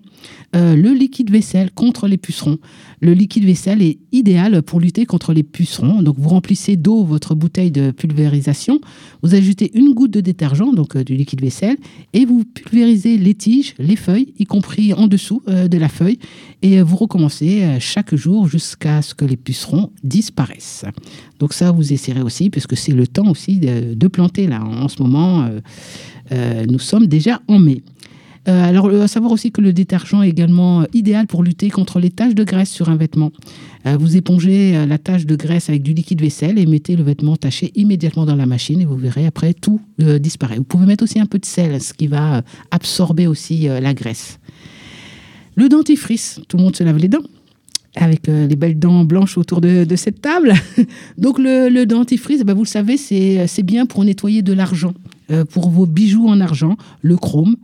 le liquide vaisselle contre les pucerons. Le liquide vaisselle est idéal pour lutter contre les pucerons. Donc, vous remplissez d'eau votre bouteille de pulvérisation, vous ajoutez une goutte de détergent, donc euh, du liquide vaisselle, et vous pulvérisez les tiges, les feuilles, y compris en dessous euh, de la feuille, et euh, vous recommencez chaque jour jusqu'à ce que les pucerons disparaissent. Donc ça, vous essayerez aussi, puisque c'est le temps aussi de, planter là. En ce moment, nous sommes déjà en mai. Euh, alors, euh, à savoir aussi que le détergent est également euh, idéal pour lutter contre les taches de graisse sur un vêtement. Vous épongez la tache de graisse avec du liquide vaisselle et mettez le vêtement taché immédiatement dans la machine et vous verrez après tout disparaît. Vous pouvez mettre aussi un peu de sel, ce qui va absorber aussi la graisse. Le dentifrice, tout le monde se lave les dents avec les belles dents blanches autour de, cette table. Donc le, dentifrice, ben, vous le savez, c'est bien pour nettoyer de l'argent, pour vos bijoux en argent, le chrome.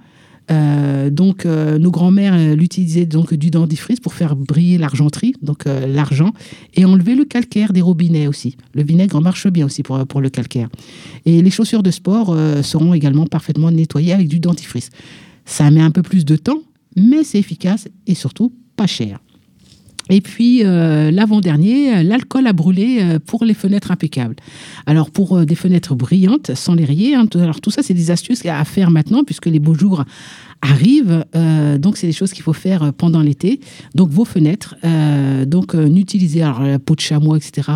Euh, donc euh, nos grands-mères euh, l'utilisaient donc du dentifrice pour faire briller l'argenterie, donc l'argent, et enlever le calcaire des robinets aussi. Le vinaigre marche bien aussi pour, pour le calcaire. Et les chaussures de sport seront également parfaitement nettoyées avec du dentifrice. Ça met un peu plus de temps, mais c'est efficace et surtout pas cher. Et puis, euh, l'avant-dernier, l'alcool à brûler euh, pour les fenêtres impeccables. Alors, pour euh, des fenêtres brillantes, sans les rayer, hein, alors tout ça, c'est des astuces à faire maintenant, puisque les beaux jours arrivent. Euh, donc, c'est des choses qu'il faut faire euh, pendant l'été. Donc, vos fenêtres, euh, donc, n'utilisez alors la peau de chamois, etc.,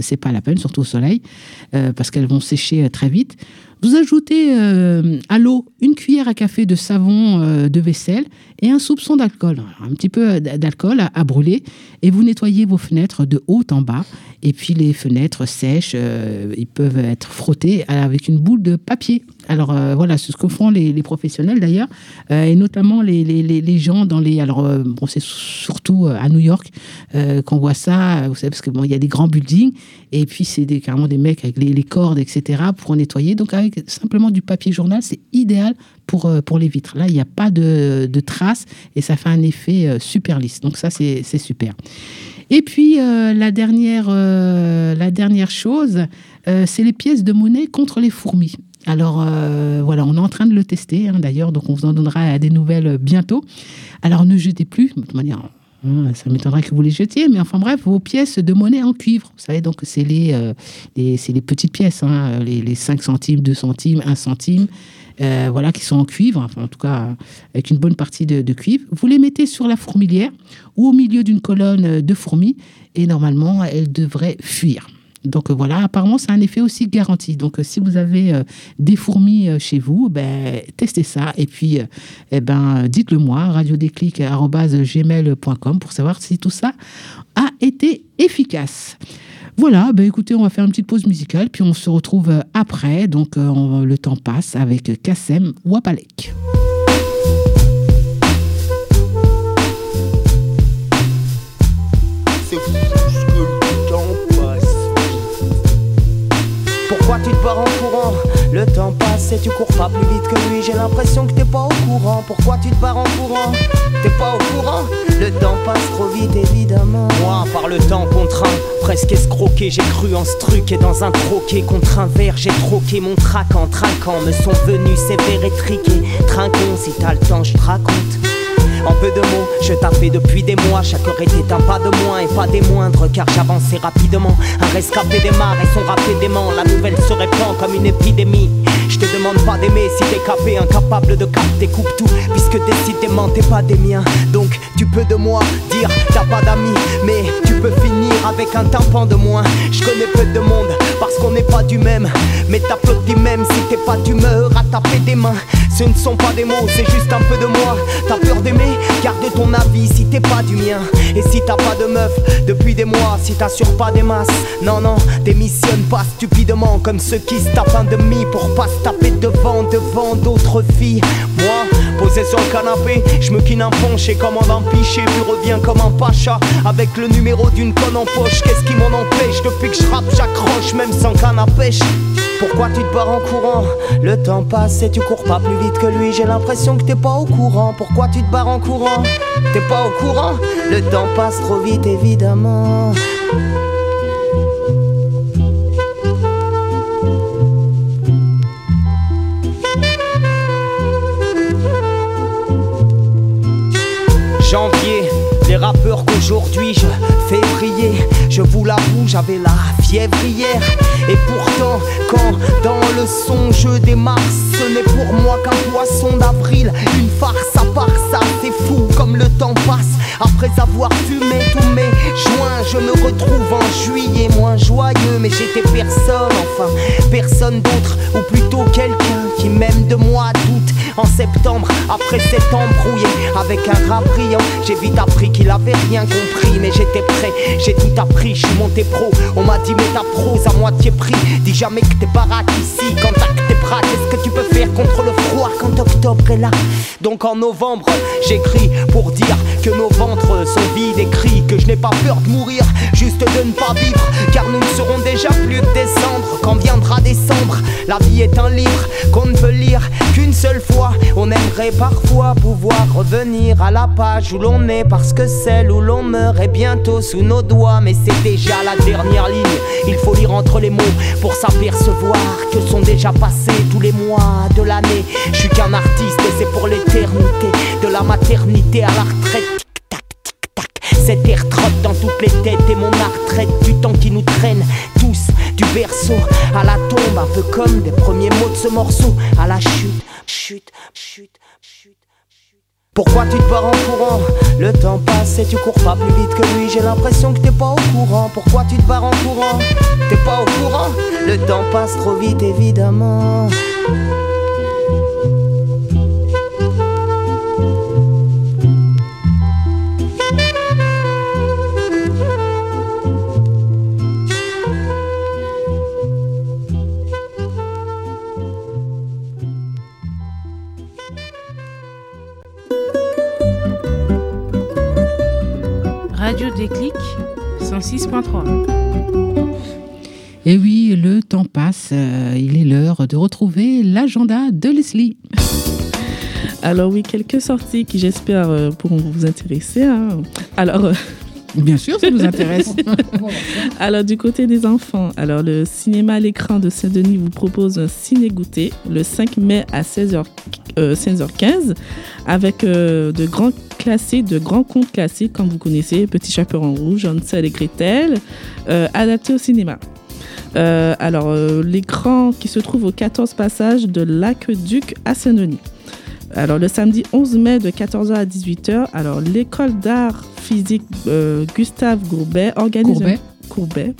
c'est pas la peine, surtout au soleil, parce qu'elles vont sécher très vite. Vous ajoutez euh, à l'eau une cuillère à café de savon euh, de vaisselle et un soupçon d'alcool, un petit peu d'alcool à, brûler, et vous nettoyez vos fenêtres de haut en bas. Et puis les fenêtres sèches, euh, ils peuvent être frottées avec une boule de papier. Alors euh, voilà, c'est ce que font les, professionnels d'ailleurs, euh, et notamment les, les, gens dans les. Alors euh, bon, c'est surtout euh, à New York euh, qu'on voit ça, euh, vous savez, parce que bon, il y a des grands buildings, et puis c'est des, carrément des mecs avec les, cordes, etc., pour nettoyer. Donc avec simplement du papier journal, c'est idéal pour, euh, pour les vitres. Là, il n'y a pas de, de traces et ça fait un effet euh, super lisse. Donc ça, c'est c'est super. Et puis la, dernière, la dernière chose, c'est les pièces de monnaie contre les fourmis. Alors voilà, on est en train de le tester hein, d'ailleurs, donc on vous en donnera des nouvelles bientôt. Alors ne jetez plus, de toute manière, hein, ça m'étonnerait que vous les jetiez, mais enfin bref, vos pièces de monnaie en cuivre. Vous savez, donc c'est les, euh, les, petites pièces, hein, les, les 5 centimes, 2 centimes, 1 centime. euh, voilà, qui sont en cuivre, enfin, en tout cas avec une bonne partie de, de cuivre. Vous les mettez sur la fourmilière ou au milieu d'une colonne de fourmis et normalement elles devraient fuir. Donc euh, voilà, apparemment c'est un effet aussi garanti. Donc euh, si vous avez euh, des fourmis chez vous, ben, testez ça et puis eh ben, dites-le moi, radiodéclic.gmail.com pour savoir si tout ça a été efficace. Voilà, ben écoutez, on va faire une petite pause musicale, puis on se retrouve après. Donc, on- le temps passe avec Kassem Wapalek. Pourquoi tu te barres en courant Le temps passe et tu cours pas plus vite que lui. J'ai l'impression que t'es pas au courant. Pourquoi tu te barres en courant? T'es pas au courant? Le temps passe trop vite, évidemment. Moi, par le temps contraint, presque escroqué, j'ai cru en ce truc et dans un troquet contre un verre, j'ai troqué mon trac en trinquant. Me sont venus sévères et triqués. Trinquons, si t'as le temps, je te raconte. En peu de mots, je taffais depuis des mois. Chaque heure était un pas de moins et pas des moindres, car j'avançais rapidement. Un rescapé démarre et son rap est dément. La nouvelle se répand comme une épidémie. Je te demande pas d'aimer si t'es capé, incapable de capter, coupe tout. Puisque décidément t'es pas des miens. Donc tu peux de moi dire t'as pas d'amis, mais tu peux finir avec un tympan de moins. Je connais peu de monde parce qu'on n'est pas du même. Mais t'applaudis même si t'es pas d'humeur à taper des mains. Ce ne sont pas des mots, c'est juste un peu de moi. T'as peur d'aimer, garde ton avis si t'es pas du mien. Et si t'as pas de meuf depuis des mois, si t'assures pas des masses, non, non, démissionne pas stupidement comme ceux qui se tapent un demi pour pas se taper devant, devant d'autres filles. Moi, posé sur le canapé, je me quine un ponche et commande un pichet, puis reviens comme un pacha avec le numéro d'une conne en poche. Qu'est-ce qui m'en empêche Depuis que je j'accroche même sans canne à pêche. Pourquoi tu te barres en courant? Le temps passe et tu cours pas plus vite que lui. J'ai l'impression que t'es pas au courant. Pourquoi tu te barres en courant? T'es pas au courant? Le temps passe trop vite, évidemment. Les rappeurs qu'aujourd'hui je fais briller, je vous l'avoue, j'avais la fièvre hier. Et pourtant, quand dans le son je démarre, ce n'est pour moi qu'un poisson d'avril, une farce à part ça, c'est fou comme le temps passe. Après avoir vu fumé tous mes joints, je me retrouve en juillet moins joyeux, mais j'étais personne, enfin personne d'autre, ou plutôt quelqu'un qui même de moi doute. En septembre, après s'être embrouillé avec un rap brillant, j'ai vite appris qu'il avait rien compris, mais j'étais prêt, j'ai tout appris, je suis monté pro. On m'a dit, mais ta prose à moitié prix, dis jamais que t'es baraque ici. Quand t'as tes bras, qu'est-ce que tu peux faire contre le froid quand octobre est là? Donc en novembre, j'écris pour dire que nos ventres sont pas peur de mourir, juste de ne pas vivre, car nous ne serons déjà plus que décembre quand viendra décembre. La vie est un livre qu'on ne peut lire qu'une seule fois. On aimerait parfois pouvoir revenir à la page où l'on est, parce que celle où l'on meurt est bientôt sous nos doigts. Mais c'est déjà la dernière ligne. Il faut lire entre les mots pour s'apercevoir que sont déjà passés tous les mois de l'année. Je suis qu'un artiste et c'est pour l'éternité, de la maternité à la retraite. Cet air trotte dans toutes les têtes et mon art traite du temps qui nous traîne tous. Du berceau à la tombe, un peu comme les premiers mots de ce morceau. À la chute, chute, chute. Pourquoi tu te pars en courant? Le temps passe et tu cours pas plus vite que lui. J'ai l'impression que t'es pas au courant. Pourquoi tu te pars en courant? T'es pas au courant? Le temps passe trop vite évidemment Radio Déclic 106.3. Et oui, le temps passe. euh, il est l'heure de retrouver l'agenda de Leslie. Alors oui, quelques sorties qui j'espère euh, pourront vous intéresser. hein. Alors, euh, Bien sûr, ça nous intéresse. alors du côté des enfants, alors le cinéma à l'écran de Saint-Denis vous propose un ciné-goûter le 5 mai à 16h, euh, 16h15 avec euh, de grands classiques, de grands contes classiques comme vous connaissez, Petit Chaperon Rouge, Hansel et Gretel, euh, adaptés au cinéma. Euh, alors euh, l'écran qui se trouve au 14 passage de l'Aqueduc à Saint-Denis. Alors le samedi 11 mai de 14h à 18h, alors l'école d'art physique euh, Gustave Courbet organise Courbet. un, Courbet,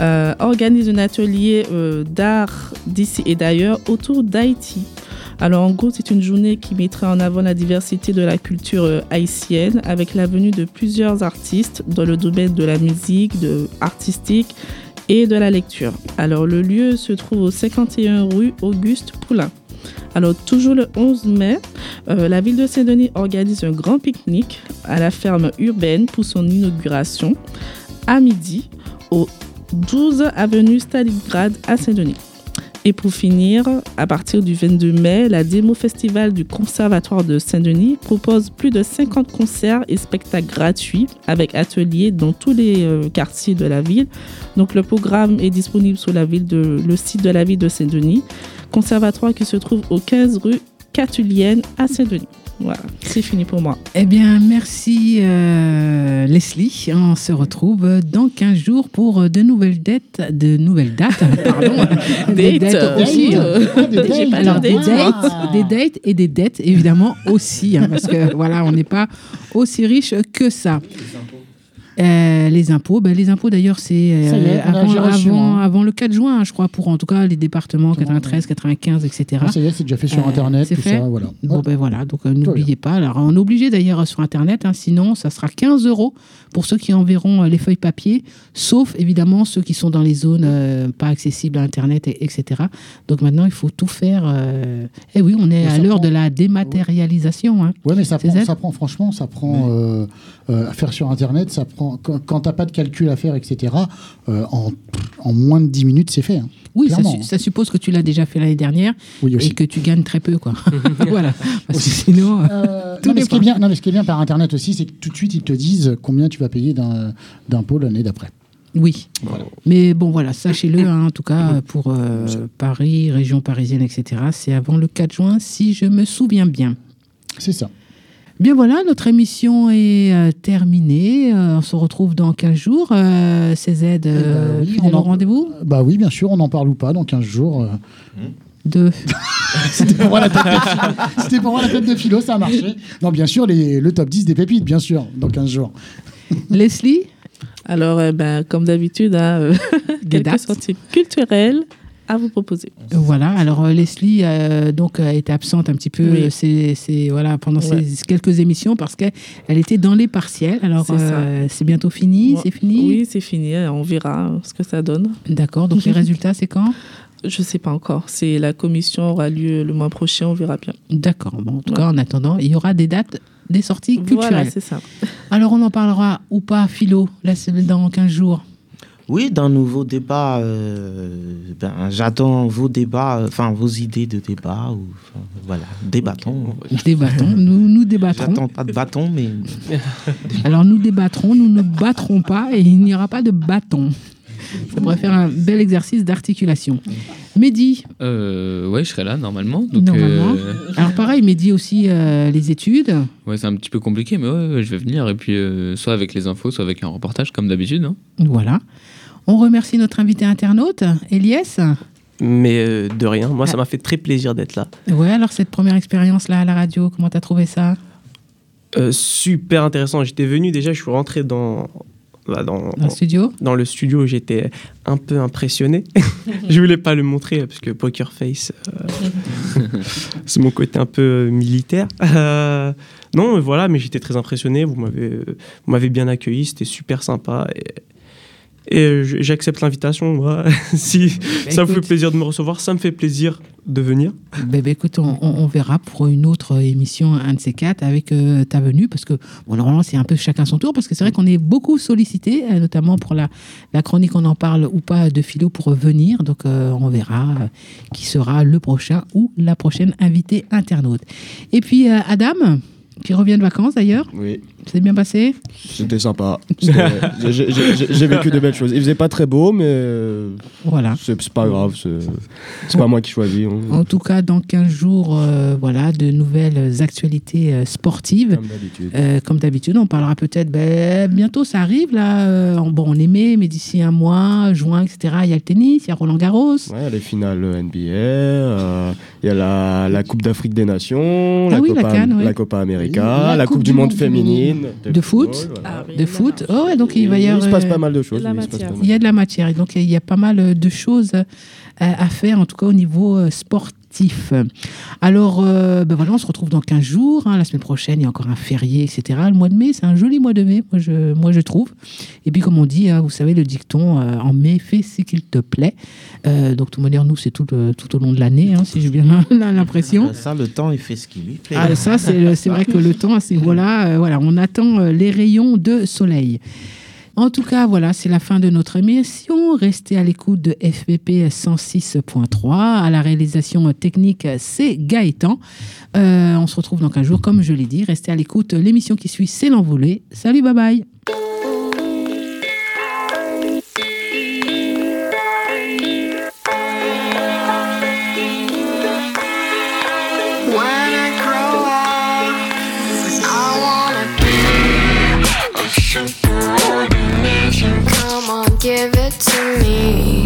euh, organise un atelier euh, d'art d'ici et d'ailleurs autour d'Haïti. Alors en gros, c'est une journée qui mettra en avant la diversité de la culture haïtienne avec la venue de plusieurs artistes dans le domaine de la musique, de artistique et de la lecture. Alors le lieu se trouve au 51 rue Auguste Poulain. Alors, toujours le 11 mai, euh, la ville de Saint-Denis organise un grand pique-nique à la ferme urbaine pour son inauguration à midi au 12 avenue Stalingrad à Saint-Denis. Et pour finir, à partir du 22 mai, la démo festival du Conservatoire de Saint-Denis propose plus de 50 concerts et spectacles gratuits avec ateliers dans tous les euh, quartiers de la ville. Donc le programme est disponible sur le site de la ville de Saint-Denis, conservatoire qui se trouve au 15 rue Catulienne à Saint-Denis. Voilà, c'est fini pour moi. Eh bien, merci euh, Leslie. On se retrouve dans 15 jours pour de nouvelles dates, de nouvelles dates, pardon. Des Dates, dates aussi. euh, hein. des dates. Alors, des dates. des dates et des dettes, évidemment, aussi. hein, parce que voilà, on n'est pas aussi riche que ça. Euh, les impôts, ben, les impôts d'ailleurs, c'est euh, avant, le 4 juin, je crois, pour en tout cas les départements 93, 95, etc. Ah, ça y est, c'est déjà fait sur Euh, Internet, c'est tout fait ça, voilà. Bon, ben voilà, donc euh, n'oubliez pas. Alors, on est obligé d'ailleurs sur Internet, hein, sinon ça sera 15 euros pour ceux qui enverront euh, les feuilles papier, sauf évidemment ceux qui sont dans les zones euh, pas accessibles à Internet, et- etc. Donc maintenant, il faut tout faire. euh, Eh oui, on est Mais à l'heure prend- de la dématérialisation. hein. Ouais, mais ça prend, ça prend, franchement, ça prend euh, euh, à faire sur Internet, ça prend, quand, quand t'as pas de calcul à faire, etc., euh, en, en moins de 10 minutes, c'est fait. hein. Oui, ça, Clairement, su- hein. ça suppose que tu l'as déjà fait l'année dernière Oui, aussi. et que tu gagnes très peu. Quoi. voilà. Parce que sinon, euh, tout non, mais ce qui est bien, non, mais ce qui est bien par Internet aussi, c'est que tout de suite, ils te disent combien tu vas payer d'impôts l'année d'après. Oui. Mais bon, voilà, sachez-le, hein, en tout cas, pour euh, Paris, région parisienne, etc., c'est avant le 4 juin, si je me souviens bien. C'est ça. Bien voilà, notre émission est euh, terminée. Euh, on se retrouve dans 15 jours. Euh, CZ, euh, Eh ben oui, on au en- rendez-vous? Bah oui, bien sûr, on en parle ou pas dans 15 jours. euh. de... C'était pour moi la tête de philo. C'était pour moi la tête de philo, ça a marché. Non, bien sûr, les- le top 10 des pépites, bien sûr, dans 15 jours. Leslie? Alors, euh, ben, comme d'habitude, hein, euh, quelques sorties culturelles à vous proposer. Voilà, alors euh, Leslie euh, donc a été absente un petit peu Oui. euh, voilà, pendant Ouais. ces quelques émissions parce qu'elle elle était dans les partiels. Alors C'est euh, bientôt fini, Ouais. c'est fini? Oui, c'est fini. On verra ce que ça donne. D'accord, donc les résultats c'est quand? Je sais pas encore. C'est la commission aura lieu le mois prochain. On verra bien. D'accord, bon, en tout cas en attendant, il y aura des dates des sorties culturelles. Voilà, c'est ça. Alors on en parlera ou pas philo la semaine dans 15 jours? Oui, d'un nouveau débat. euh, ben, J'attends vos débats, euh, enfin vos idées de débat. Ou, voilà, débattons. Débattons, nous nous débattrons. J'attends pas de bâton, mais. Alors nous débattrons, nous ne battrons pas et il n'y aura pas de bâton. Ça pourrait faire un bel exercice d'articulation. Mehdi, Euh, ouais, je serai là normalement. Donc, normalement. euh, Alors pareil, Mehdi aussi euh, les études. ouais, c'est un petit peu compliqué, mais ouais, ouais, je vais venir. Et puis, euh, soit avec les infos, soit avec un reportage, comme d'habitude. hein. Voilà. On remercie notre invité internaute, Elias. Mais euh, de rien, moi ça m'a fait très plaisir d'être là. Ouais, alors cette première expérience là à la radio, comment t'as trouvé ça? Euh, super intéressant. J'étais venu déjà, je suis rentré dans, bah, dans, Dans le studio Dans le studio, j'étais un peu impressionné. je voulais pas le montrer parce que Poker Face, euh, c'est mon côté un peu euh, militaire. Euh, non, mais voilà, mais j'étais très impressionné. Vous m'avez, vous m'avez bien accueilli, c'était super sympa. Et, et j'accepte l'invitation. moi. si ça vous fait écoute. plaisir de me recevoir, ça me fait plaisir de venir. Ben, ben, écoute, on, verra pour une autre émission, un de ces quatre, avec euh, ta venue, parce que bon, normalement, c'est un peu chacun son tour, parce que c'est vrai qu'on est beaucoup sollicité, euh, notamment pour la, la chronique, on en parle ou pas de philo pour venir. Donc, euh, on verra euh, qui sera le prochain ou la prochaine invitée internaute. Et puis, Adam, qui revient de vacances d'ailleurs, Oui, c'est bien passé c'était sympa. J'ai- vécu de belles choses. Il faisait pas très beau, mais euh, Voilà. c'est pas grave. C'est pas moi qui choisis. En tout cas, dans 15 jours, euh, voilà, de nouvelles actualités euh, sportives. Comme d'habitude. Euh, comme d'habitude, on parlera peut-être, ben, bientôt ça arrive là, bon on est mai, mais d'ici un mois, juin, etc., il y a le tennis, il y a Roland Garros. Ouais, les finales NBA, il y a la, la Coupe d'Afrique des Nations, Ah la, oui, la Copa, ouais. la Copa América, La la, Coupe, du Monde féminine. De foot, voilà. de foot. Oh, ouais, donc il va y Il avoir. se passe euh, pas mal de choses. il. Il y a de la matière, et donc il y a pas mal de choses euh, à faire, en tout cas au niveau euh, Alors, euh, ben voilà, on se retrouve dans 15 jours. hein. La semaine prochaine, il y a encore un férié, etc. Le mois de mai, c'est un joli mois de mai, moi je, moi, je trouve. Et puis, comme on dit, hein, vous savez, le dicton, euh, en mai, fais ce qu'il te plaît. Euh, donc, de toute manière, nous, c'est tout, tout au long de l'année, hein, si j'ai bien l'impression. Ben, ça, le temps, il fait ce qu'il lui plaît. Ah, ça, c'est c'est vrai que le temps, à ce niveau-là, euh, voilà, on attend les rayons de soleil. En tout cas, voilà, c'est la fin de notre émission. Restez à l'écoute de FPP 106.3. À la réalisation technique, c'est Gaëtan. Euh, on se retrouve dans un jour, comme je l'ai dit. Restez à l'écoute. L'émission qui suit, c'est l'envolée. Salut, bye bye. To me.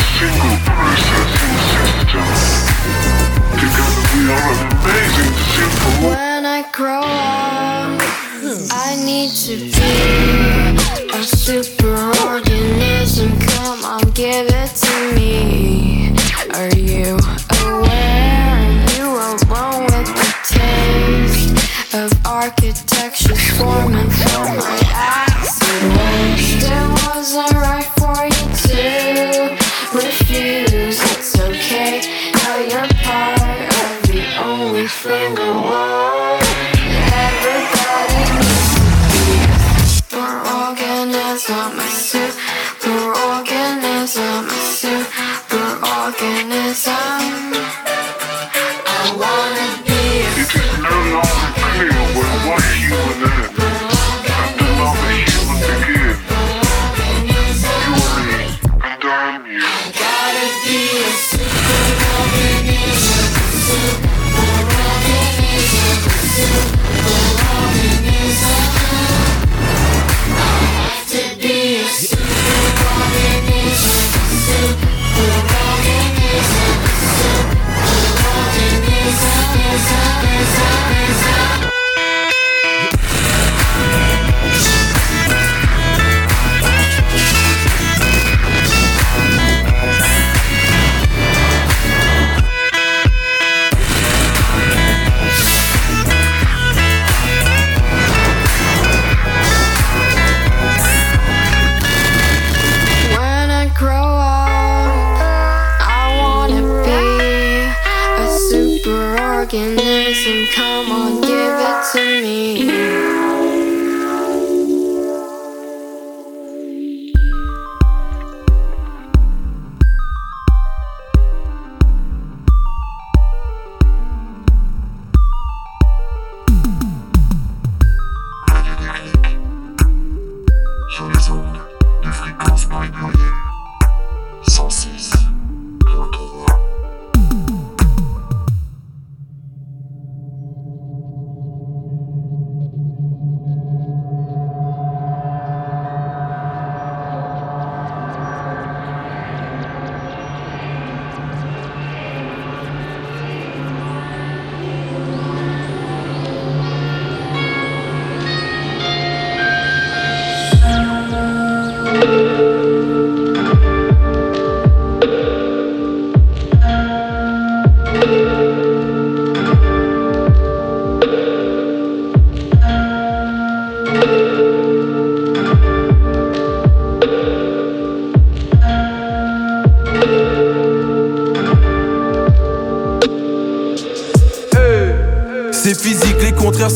single processing system. Together we are amazing simple. When I grow up, I need to be a super organism. Come on, give it to me.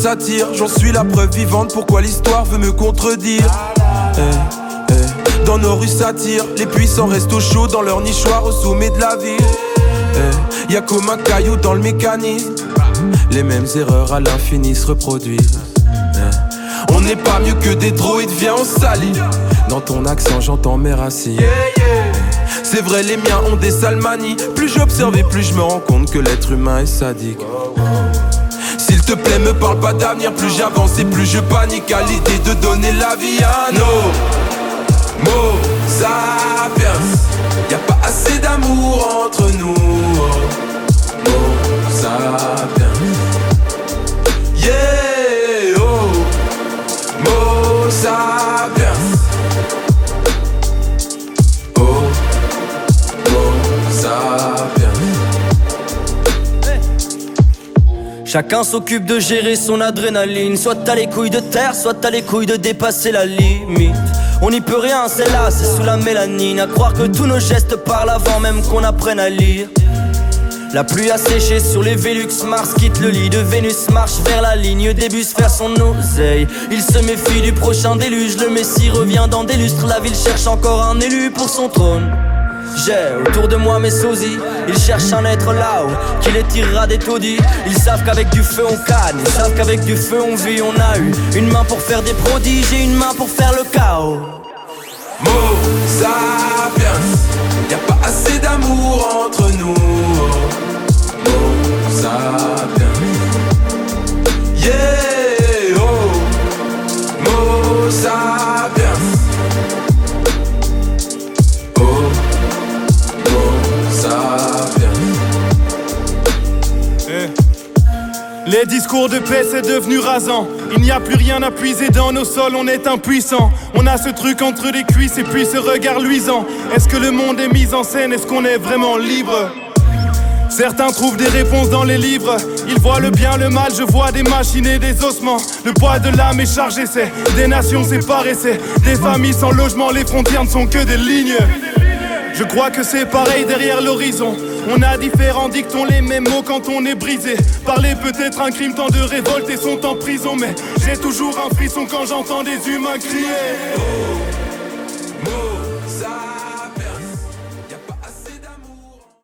S'attirent. J'en suis la preuve vivante. Pourquoi l'histoire veut me contredire? Eh, eh. Dans nos rues s'attirent, les puissants restent au chaud dans leur nichoir au sommet de la ville. Eh, y a comme un caillou dans le mécanisme. Les mêmes erreurs à l'infini se reproduisent. Eh. On n'est pas mieux que des droïdes, viens on s'allie. Dans ton accent, j'entends mes racines. C'est vrai, les miens ont des sales manies. Plus j'observe et plus je me rends compte que l'être humain est sadique. Te plaît, me parle pas d'avenir. Plus j'avance et plus je panique à l'idée de donner la vie à nos mots sapiens. Y a pas assez d'amour entre nous. Chacun s'occupe de gérer son adrénaline. Soit t'as les couilles de terre, soit t'as les couilles de dépasser la limite. On n'y peut rien, c'est là, c'est sous la mélanine. À croire que tous nos gestes parlent avant même qu'on apprenne à lire. La pluie a séché sur les Vélux, Mars quitte le lit de Vénus, marche vers la ligne des bus, faire son oseille. Il se méfie du prochain déluge, le Messie revient dans des lustres, la ville cherche encore un élu pour son trône. J'ai autour de moi mes sosies, ils cherchent un être là-haut qui les tirera des taudis. Ils savent qu'avec du feu on canne, ils savent qu'avec du feu on vit. On a eu une main pour faire des prodiges et une main pour faire le chaos. Mots sapiens, y a pas assez d'amour entre nous. Mots sapiens, yeah, oh, mots Les discours de paix, c'est devenu rasant. Il n'y a plus rien à puiser dans nos sols, on est impuissant. On a ce truc entre les cuisses et puis ce regard luisant. Est-ce que le monde est mis en scène? Est-ce qu'on est vraiment libre? Certains trouvent des réponses dans les livres. Ils voient le bien, le mal, je vois des machines et des ossements. Le poids de l'âme est chargé, c'est des nations séparées, c'est des familles sans logement. Les frontières ne sont que des lignes. Je crois que c'est pareil derrière l'horizon. On a différents dictons, les mêmes mots quand on est brisé. Parler peut-être un crime, tant de révoltés sont en prison. Mais j'ai toujours un frisson quand j'entends des humains crier.